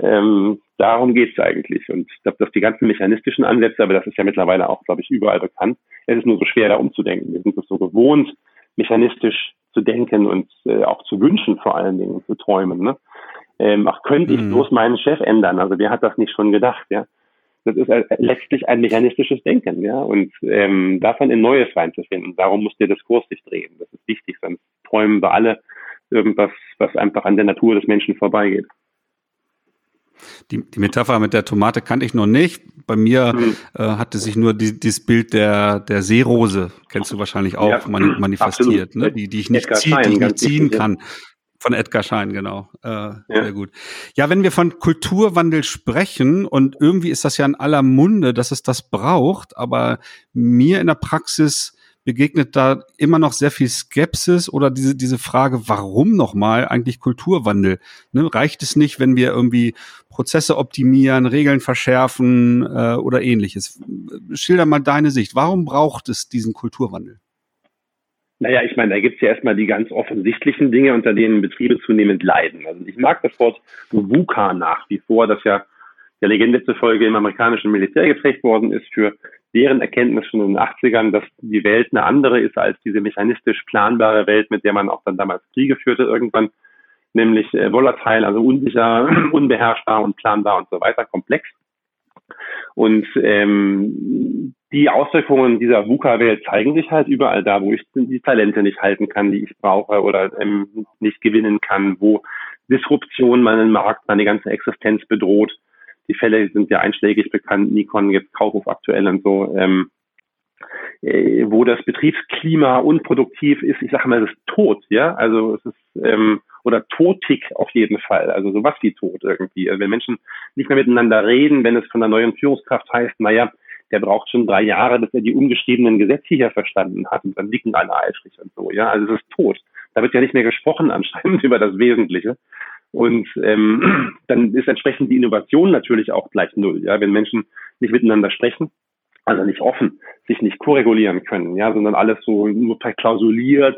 Ähm, darum geht's eigentlich. Und ich glaube, dass die ganzen mechanistischen Ansätze, aber das ist ja mittlerweile auch, glaube ich, überall bekannt, es ist nur so schwer, da umzudenken. Wir sind es so gewohnt, mechanistisch zu denken und äh, auch zu wünschen vor allen Dingen, zu träumen. Ne? Ähm, ach, könnte ich mhm. bloß meinen Chef ändern? Also wer hat das nicht schon gedacht, ja? Das ist letztlich ein mechanistisches Denken, ja, und ähm, davon in Neues reinzufinden. Darum muss der Diskurs sich drehen. Das ist wichtig, sonst träumen wir alle irgendwas, was einfach an der Natur des Menschen vorbeigeht. Die, die Metapher mit der Tomate kannte ich noch nicht. Bei mir mhm. äh, hatte sich nur die, dieses Bild der, der Seerose, kennst du wahrscheinlich auch, ja, manifestiert, ne? die, die ich nicht, zieh, die ich nicht ziehen kann. Von Edgar Schein, genau. Äh, ja. Sehr gut. Ja, wenn wir von Kulturwandel sprechen und irgendwie ist das ja in aller Munde, dass es das braucht, aber mir in der Praxis begegnet da immer noch sehr viel Skepsis oder diese, diese Frage, warum nochmal eigentlich Kulturwandel? Ne, reicht es nicht, wenn wir irgendwie Prozesse optimieren, Regeln verschärfen äh, oder ähnliches? Schilder mal deine Sicht. Warum braucht es diesen Kulturwandel? Naja, ich meine, da gibt's ja erstmal die ganz offensichtlichen Dinge, unter denen Betriebe zunehmend leiden. Also ich mag das Wort VUCA nach wie vor, das ja der Legende zufolge im amerikanischen Militär geprägt worden ist für deren Erkenntnis schon in den 80ern, dass die Welt eine andere ist als diese mechanistisch planbare Welt, mit der man auch dann damals Kriege führte irgendwann, nämlich äh, volatile, also unsicher, unbeherrschbar und planbar und so weiter, komplex. Und ähm, die Auswirkungen dieser VUCA-Welt zeigen sich halt überall da, wo ich die Talente nicht halten kann, die ich brauche oder ähm, nicht gewinnen kann, wo Disruption meinen Markt, meine ganze Existenz bedroht. Die Fälle sind ja einschlägig bekannt, Nikon, jetzt Kaufhof aktuell und so, ähm, äh, wo das Betriebsklima unproduktiv ist. Ich sage mal, es ist tot, ja. Also es ist ähm, oder totig auf jeden Fall. Also sowas wie tot irgendwie. Also wenn Menschen nicht mehr miteinander reden, wenn es von der neuen Führungskraft heißt, naja, der braucht schon drei Jahre, bis er die ungeschriebenen Gesetze hier verstanden hat und dann nicken alle eifrig und so. Ja, also es ist tot. Da wird ja nicht mehr gesprochen anscheinend über das Wesentliche. Und ähm, dann ist entsprechend die Innovation natürlich auch gleich null. Ja, wenn Menschen nicht miteinander sprechen, also nicht offen, sich nicht koregulieren können, ja, sondern alles so nur verklausuliert,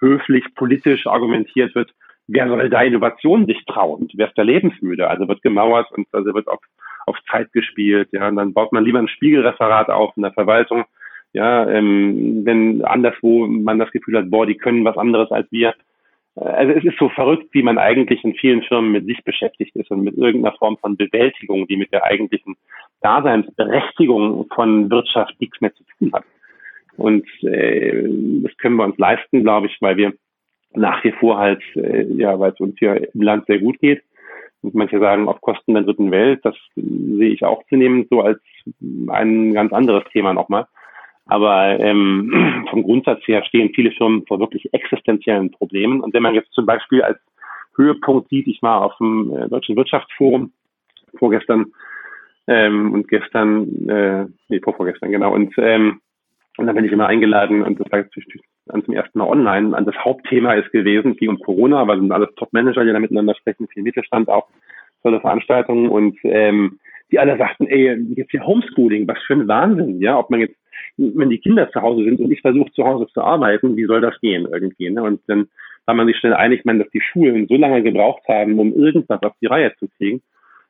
höflich, politisch argumentiert wird. Wer soll da Innovation sich trauen? Wer ist da lebensmüde? Also wird gemauert und also wird auf, auf Zeit gespielt, ja, und dann baut man lieber ein Spiegelreferat auf in der Verwaltung, ja, ähm, wenn anderswo man das Gefühl hat, boah, die können was anderes als wir, also es ist so verrückt, wie man eigentlich in vielen Firmen mit sich beschäftigt ist und mit irgendeiner Form von Bewältigung, die mit der eigentlichen Daseinsberechtigung von Wirtschaft nichts mehr zu tun hat. Und äh, das können wir uns leisten, glaube ich, weil wir nach wie vor halt, äh, ja, weil es uns hier im Land sehr gut geht. Und manche sagen auf Kosten der dritten Welt, das sehe ich auch zunehmend so als ein ganz anderes Thema nochmal. Aber ähm, vom Grundsatz her stehen viele Firmen vor wirklich existenziellen Problemen. Und wenn man jetzt zum Beispiel als Höhepunkt sieht, ich war auf dem äh, Deutschen Wirtschaftsforum vorgestern ähm, und gestern, äh, nee, vorvorgestern, genau, und, ähm, und dann bin ich immer eingeladen und das war jetzt zum ersten Mal online. Und das Hauptthema ist gewesen, ging um Corona, weil sind alles Top-Manager, die da miteinander sprechen, viel Mittelstand auch, tolle Veranstaltungen und ähm, die alle sagten, ey, jetzt hier Homeschooling, was für ein Wahnsinn, ja, ob man jetzt wenn die Kinder zu Hause sind und ich versuche zu Hause zu arbeiten, wie soll das gehen irgendwie? Ne? Und dann war man sich schnell einig, man, dass die Schulen so lange gebraucht haben, um irgendwas auf die Reihe zu kriegen,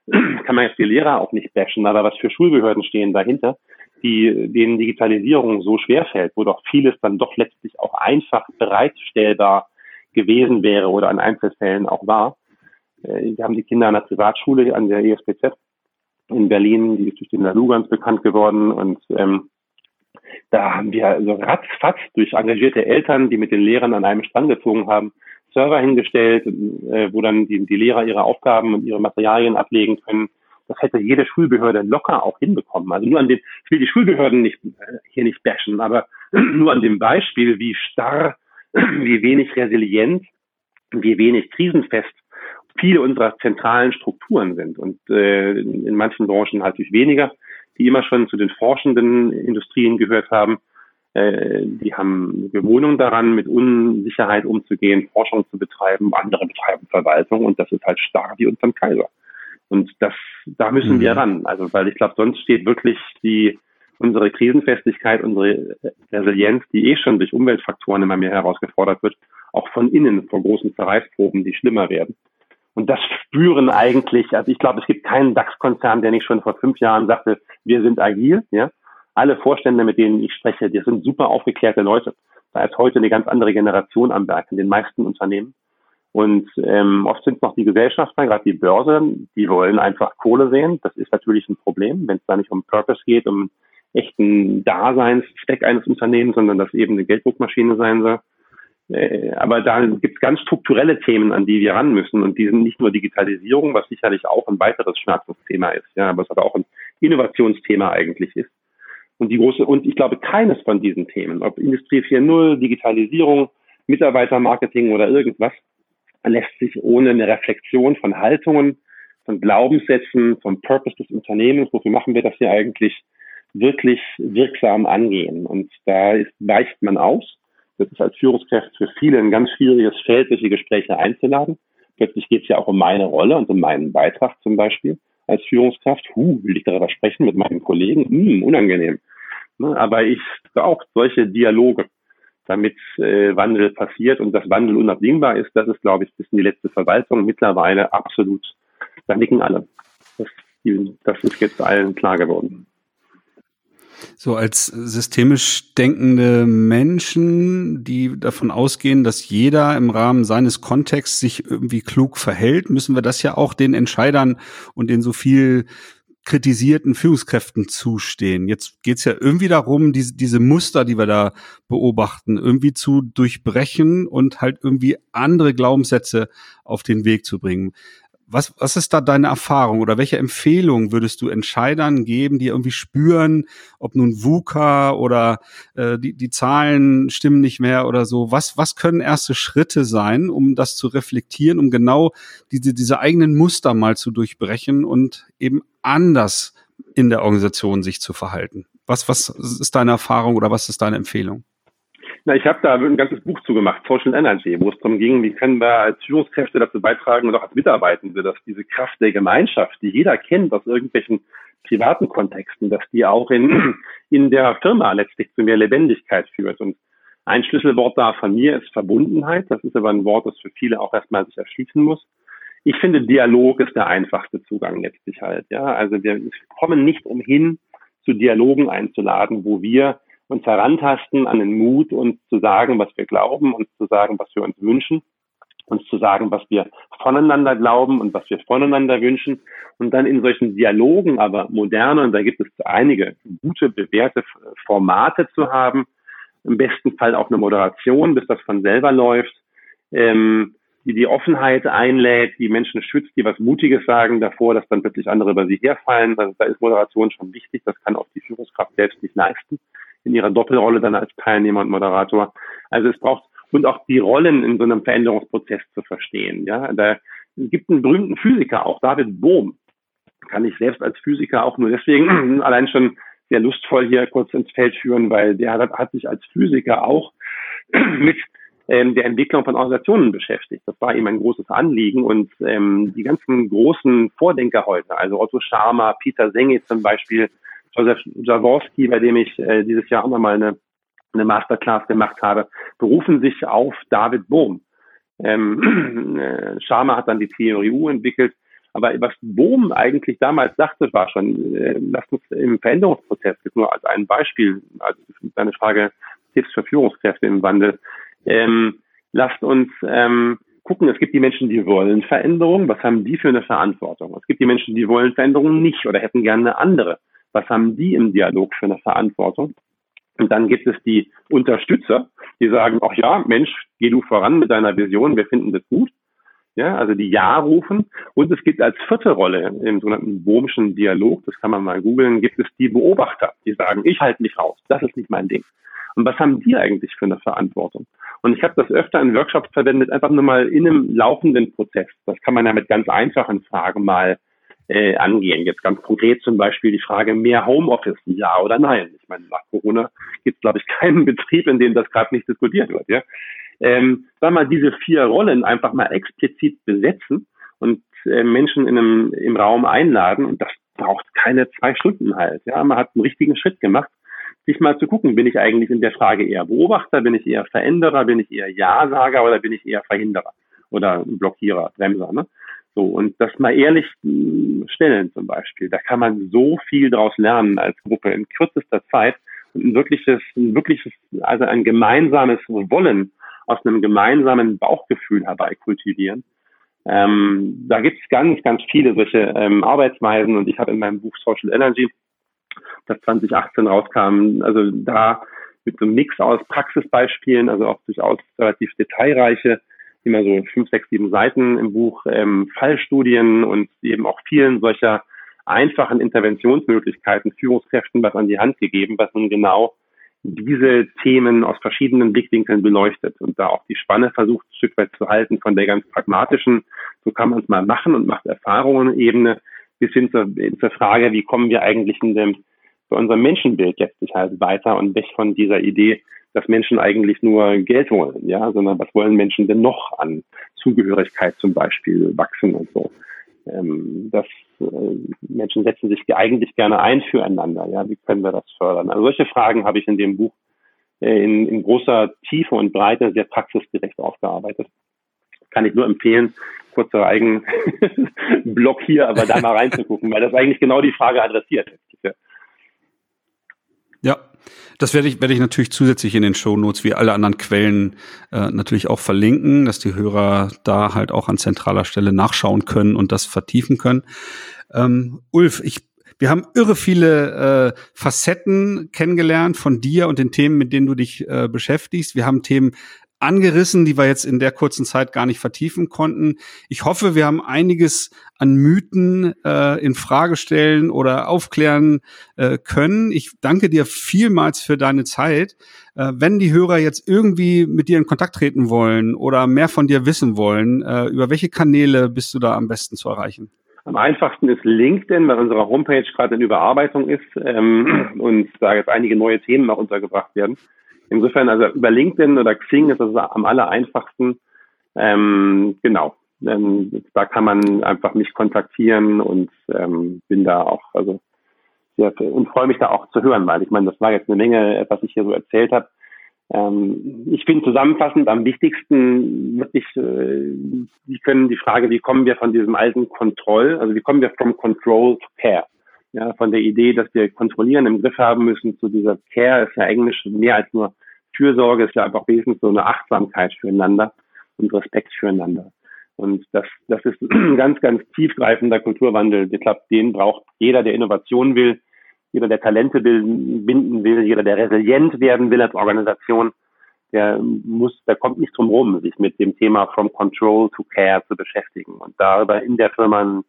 kann man jetzt die Lehrer auch nicht bashen, aber was für Schulbehörden stehen dahinter, die denen Digitalisierung so schwer fällt, wo doch vieles dann doch letztlich auch einfach bereitstellbar gewesen wäre oder an Einzelfällen auch war. Äh, wir haben die Kinder an der Privatschule, an der ESPZ in Berlin, die ist durch den Lalu ganz bekannt geworden und ähm, da haben wir also ratzfatz durch engagierte Eltern, die mit den Lehrern an einem Strang gezogen haben, Server hingestellt, äh, wo dann die, die Lehrer ihre Aufgaben und ihre Materialien ablegen können. Das hätte jede Schulbehörde locker auch hinbekommen. Also nur an dem, ich will die Schulbehörden nicht, äh, hier nicht bashen, aber nur an dem Beispiel, wie starr, wie wenig resilient, wie wenig krisenfest viele unserer zentralen Strukturen sind. Und äh, in manchen Branchen halt natürlich weniger die immer schon zu den forschenden Industrien gehört haben. Äh, die haben Gewohnung daran, mit Unsicherheit umzugehen, Forschung zu betreiben, andere betreiben Verwaltung und das ist halt starr wie unterm Kaiser. Und das, da müssen mhm. wir ran. Also, weil ich glaube, sonst steht wirklich die, unsere Krisenfestigkeit, unsere Resilienz, die eh schon durch Umweltfaktoren immer mehr herausgefordert wird, auch von innen vor großen Zerreißproben, die schlimmer werden. Und das spüren eigentlich, also ich glaube, es gibt keinen DAX-Konzern, der nicht schon vor fünf Jahren sagte, wir sind agil. Ja? Alle Vorstände, mit denen ich spreche, die sind super aufgeklärte Leute. Da ist heute eine ganz andere Generation am Werk in den meisten Unternehmen. Und ähm, oft sind noch die Gesellschafter, gerade die Börse, die wollen einfach Kohle sehen. Das ist natürlich ein Problem, wenn es da nicht um Purpose geht, um echten Daseinszweck eines Unternehmens, sondern dass eben eine Gelddruckmaschine sein soll. Äh, aber da gibt es ganz strukturelle Themen, an die wir ran müssen. Und die sind nicht nur Digitalisierung, was sicherlich auch ein weiteres Schmerzensthema ist, ja, was aber auch ein Innovationsthema eigentlich ist. Und die große, und ich glaube, keines von diesen Themen, ob Industrie 4.0, Digitalisierung, Mitarbeitermarketing oder irgendwas, lässt sich ohne eine Reflexion von Haltungen, von Glaubenssätzen, vom Purpose des Unternehmens, wofür machen wir das hier eigentlich, wirklich wirksam angehen. Und da ist, weicht man aus das ist als Führungskraft für viele ein ganz schwieriges Feld, solche Gespräche einzuladen. Plötzlich geht es ja auch um meine Rolle und um meinen Beitrag zum Beispiel als Führungskraft. Huh, will ich darüber sprechen mit meinen Kollegen? Hm, unangenehm. Ne, aber ich brauche solche Dialoge, damit äh, Wandel passiert und dass Wandel unabdingbar ist. Das ist, glaube ich, bis in die letzte Verwaltung mittlerweile absolut. Da nicken alle. Das, das ist jetzt allen klar geworden. So als systemisch denkende Menschen, die davon ausgehen, dass jeder im Rahmen seines Kontexts sich irgendwie klug verhält, müssen wir das ja auch den Entscheidern und den so viel kritisierten Führungskräften zustehen. Jetzt geht es ja irgendwie darum, diese, diese Muster, die wir da beobachten, irgendwie zu durchbrechen und halt irgendwie andere Glaubenssätze auf den Weg zu bringen. Was, was ist da deine Erfahrung oder welche Empfehlung würdest du Entscheidern geben, die irgendwie spüren, ob nun VUCA oder äh, die, die Zahlen stimmen nicht mehr oder so? Was, was können erste Schritte sein, um das zu reflektieren, um genau diese, diese eigenen Muster mal zu durchbrechen und eben anders in der Organisation sich zu verhalten? Was, was ist deine Erfahrung oder was ist deine Empfehlung? Na, ich habe da ein ganzes Buch zugemacht, Social Energy, wo es darum ging, wie können wir als Führungskräfte dazu beitragen und auch als Mitarbeitende, dass diese Kraft der Gemeinschaft, die jeder kennt aus irgendwelchen privaten Kontexten, dass die auch in, in der Firma letztlich zu mehr Lebendigkeit führt. Und ein Schlüsselwort da von mir ist Verbundenheit. Das ist aber ein Wort, das für viele auch erstmal sich erschließen muss. Ich finde, Dialog ist der einfachste Zugang letztlich halt. Ja, also wir kommen nicht umhin, zu Dialogen einzuladen, wo wir uns herantasten an den Mut, uns zu sagen, was wir glauben, uns zu sagen, was wir uns wünschen, uns zu sagen, was wir voneinander glauben und was wir voneinander wünschen. Und dann in solchen Dialogen, aber moderne, und da gibt es einige gute, bewährte Formate zu haben, im besten Fall auch eine Moderation, bis das von selber läuft, ähm, die die Offenheit einlädt, die Menschen schützt, die was Mutiges sagen davor, dass dann plötzlich andere über sie herfallen. Also da ist Moderation schon wichtig. Das kann auch die Führungskraft selbst nicht leisten in ihrer Doppelrolle dann als Teilnehmer und Moderator. Also es braucht und auch die Rollen in so einem Veränderungsprozess zu verstehen. Ja, da gibt einen berühmten Physiker auch, David Bohm, kann ich selbst als Physiker auch nur deswegen allein schon sehr lustvoll hier kurz ins Feld führen, weil der hat, hat sich als Physiker auch mit ähm, der Entwicklung von Organisationen beschäftigt. Das war ihm ein großes Anliegen und ähm, die ganzen großen Vordenker heute, also Otto Scharmer, Peter Senge zum Beispiel, Josef Jaworski, bei dem ich äh, dieses Jahr auch nochmal eine, eine Masterclass gemacht habe, berufen sich auf David Bohm. Ähm, äh, Sharma hat dann die Theorie U entwickelt. Aber was Bohm eigentlich damals sagte, war schon, äh, lasst uns im Veränderungsprozess, jetzt nur als ein Beispiel, also deine Frage, Tipps für Führungskräfte im Wandel, ähm, lasst uns ähm, gucken, es gibt die Menschen, die wollen Veränderung, was haben die für eine Verantwortung? Es gibt die Menschen, die wollen Veränderung nicht oder hätten gerne eine andere was haben die im Dialog für eine Verantwortung? Und dann gibt es die Unterstützer, die sagen, ach ja, Mensch, geh du voran mit deiner Vision, wir finden das gut. Ja, also die Ja rufen. Und es gibt als vierte Rolle im sogenannten Bohmschen Dialog, das kann man mal googeln, gibt es die Beobachter, die sagen, ich halte mich raus, das ist nicht mein Ding. Und was haben die eigentlich für eine Verantwortung? Und ich habe das öfter in Workshops verwendet, einfach nur mal in einem laufenden Prozess. Das kann man ja mit ganz einfachen Fragen mal äh, angehen. Jetzt ganz konkret zum Beispiel die Frage, mehr Homeoffice, ja oder nein. Ich meine, nach Corona gibt es, glaube ich, keinen Betrieb, in dem das gerade nicht diskutiert wird. Ja? Ähm, sagen wir mal, diese vier Rollen einfach mal explizit besetzen und äh, Menschen in einem, im Raum einladen und das braucht keine zwei Stunden halt. Ja, man hat einen richtigen Schritt gemacht, sich mal zu gucken, bin ich eigentlich in der Frage eher Beobachter, bin ich eher Veränderer, bin ich eher Ja-Sager oder bin ich eher Verhinderer oder Blockierer, Bremser. Ne? So, und das mal ehrlich hm, stellen zum Beispiel. Da kann man so viel daraus lernen als Gruppe in kürzester Zeit und ein wirkliches, ein wirkliches, also ein gemeinsames Wollen aus einem gemeinsamen Bauchgefühl herbei kultivieren. Ähm, da gibt es ganz, ganz viele solche ähm, Arbeitsweisen und ich habe in meinem Buch Social Energy, das 2018 rauskam, also da mit so einem Mix aus Praxisbeispielen, also auch durchaus relativ detailreiche immer so fünf, sechs, sieben Seiten im Buch, ähm, Fallstudien und eben auch vielen solcher einfachen Interventionsmöglichkeiten Führungskräften was an die Hand gegeben, was nun genau diese Themen aus verschiedenen Blickwinkeln beleuchtet und da auch die Spanne versucht, ein Stück weit zu halten von der ganz pragmatischen, so kann man es mal machen und macht Erfahrungen Ebene, bis hin zur, zur Frage, wie kommen wir eigentlich in dem, bei unserem Menschenbild jetzt halt weiter und weg von dieser Idee, dass Menschen eigentlich nur Geld wollen, ja, sondern was wollen Menschen denn noch an Zugehörigkeit zum Beispiel wachsen und so. Ähm, dass äh, Menschen setzen sich eigentlich gerne ein füreinander, ja, wie können wir das fördern? Also solche Fragen habe ich in dem Buch äh, in, in großer Tiefe und Breite sehr praxisgerecht aufgearbeitet. Kann ich nur empfehlen, kurzer Eigenblock hier, aber da mal reinzugucken, weil das eigentlich genau die Frage adressiert. Ja, das werde ich, werde ich natürlich zusätzlich in den Shownotes wie alle anderen Quellen äh, natürlich auch verlinken, dass die Hörer da halt auch an zentraler Stelle nachschauen können und das vertiefen können. Ähm, Ulf, ich wir haben irre viele äh, Facetten kennengelernt von dir und den Themen, mit denen du dich äh, beschäftigst. Wir haben Themen angerissen, die wir jetzt in der kurzen Zeit gar nicht vertiefen konnten. Ich hoffe, wir haben einiges an Mythen äh, in Frage stellen oder aufklären äh, können. Ich danke dir vielmals für deine Zeit. Äh, wenn die Hörer jetzt irgendwie mit dir in Kontakt treten wollen oder mehr von dir wissen wollen, äh, über welche Kanäle bist du da am besten zu erreichen? Am einfachsten ist LinkedIn, weil unsere Homepage gerade in Überarbeitung ist ähm, und da jetzt einige neue Themen noch untergebracht werden. Insofern, also über LinkedIn oder Xing ist das am aller einfachsten. Ähm, genau. Ähm, da kann man einfach mich kontaktieren und ähm, bin da auch, also sehr, und freue mich da auch zu hören, weil ich meine, das war jetzt eine Menge, was ich hier so erzählt habe. Ähm, ich finde zusammenfassend am wichtigsten wirklich, äh, wie können die Frage, wie kommen wir von diesem alten Control, also wie kommen wir from Control to Care? Ja, von der Idee, dass wir kontrollieren im Griff haben müssen, zu dieser Care ist ja Englisch mehr als nur Fürsorge, ist ja einfach wesentlich so eine Achtsamkeit füreinander und Respekt füreinander. Und das, das ist ein ganz, ganz tiefgreifender Kulturwandel. Ich glaube, den braucht jeder, der Innovation will, jeder, der Talente binden will, jeder, der resilient werden will als Organisation, der muss, der kommt nicht drum rum, sich mit dem Thema from control to care zu beschäftigen und darüber in der Firma einen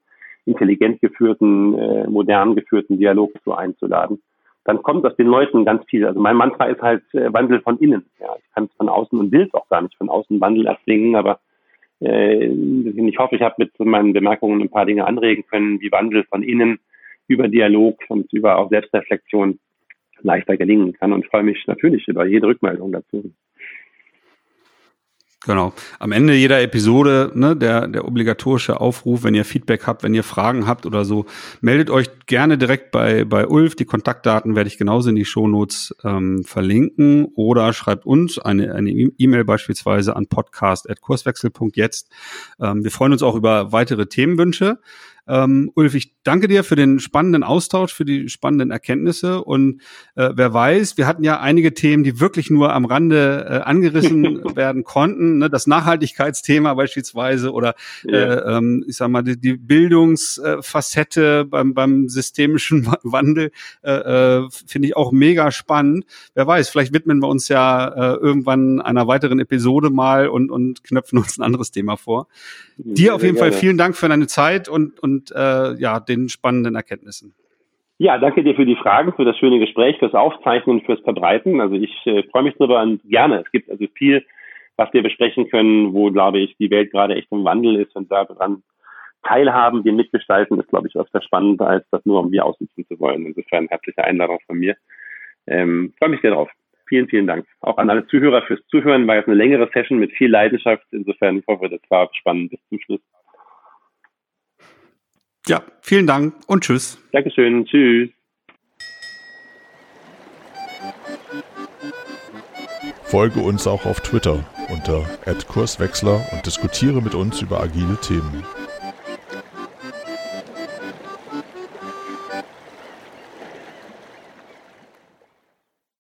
intelligent geführten, äh, modern geführten Dialog zu einzuladen. Dann kommt aus den Leuten ganz viel. Also mein Mantra ist halt äh, Wandel von innen. Ja, ich kann es von außen und will es auch gar nicht von außen Wandel erzwingen, aber äh, ich hoffe, ich habe mit meinen Bemerkungen ein paar Dinge anregen können, wie Wandel von innen über Dialog und über auch Selbstreflexion leichter gelingen kann und freue mich natürlich über jede Rückmeldung dazu. Genau. Am Ende jeder Episode, ne, der, der obligatorische Aufruf, wenn ihr Feedback habt, wenn ihr Fragen habt oder so, meldet euch gerne direkt bei, bei Ulf. Die Kontaktdaten werde ich genauso in die Shownotes ähm, verlinken oder schreibt uns eine eine E-Mail beispielsweise an podcast.kurswechsel.jetzt. Ähm, wir freuen uns auch über weitere Themenwünsche. Ähm, Ulf, ich danke dir für den spannenden Austausch, für die spannenden Erkenntnisse und äh, wer weiß, wir hatten ja einige Themen, die wirklich nur am Rande äh, angerissen werden konnten, ne? das Nachhaltigkeitsthema beispielsweise oder ja. äh, ähm, ich sag mal die, die Bildungsfacette beim, beim systemischen Wandel äh, äh, finde ich auch mega spannend. Wer weiß, vielleicht widmen wir uns ja äh, irgendwann einer weiteren Episode mal und, und knöpfen uns ein anderes Thema vor. Dir auf jeden gerne. Fall vielen Dank für deine Zeit und, und äh, ja, den spannenden Erkenntnissen. Ja, danke dir für die Fragen, für das schöne Gespräch, fürs Aufzeichnen und fürs Verbreiten. Also ich äh, freue mich darüber und gerne. Es gibt also viel, was wir besprechen können, wo, glaube ich, die Welt gerade echt im Wandel ist und daran teilhaben, wir mitgestalten, ist, glaube ich, öfter spannender, als das nur um wir aussitzen zu wollen. Insofern herzliche Einladung von mir. Ähm, freue mich sehr drauf. Vielen, vielen Dank. Auch an alle Zuhörer fürs Zuhören. War jetzt eine längere Session mit viel Leidenschaft. Insofern ich hoffe, das war spannend bis zum Schluss. Ja, vielen Dank und tschüss. Dankeschön. Tschüss. Folge uns auch auf Twitter unter @kurswechsler und diskutiere mit uns über agile Themen.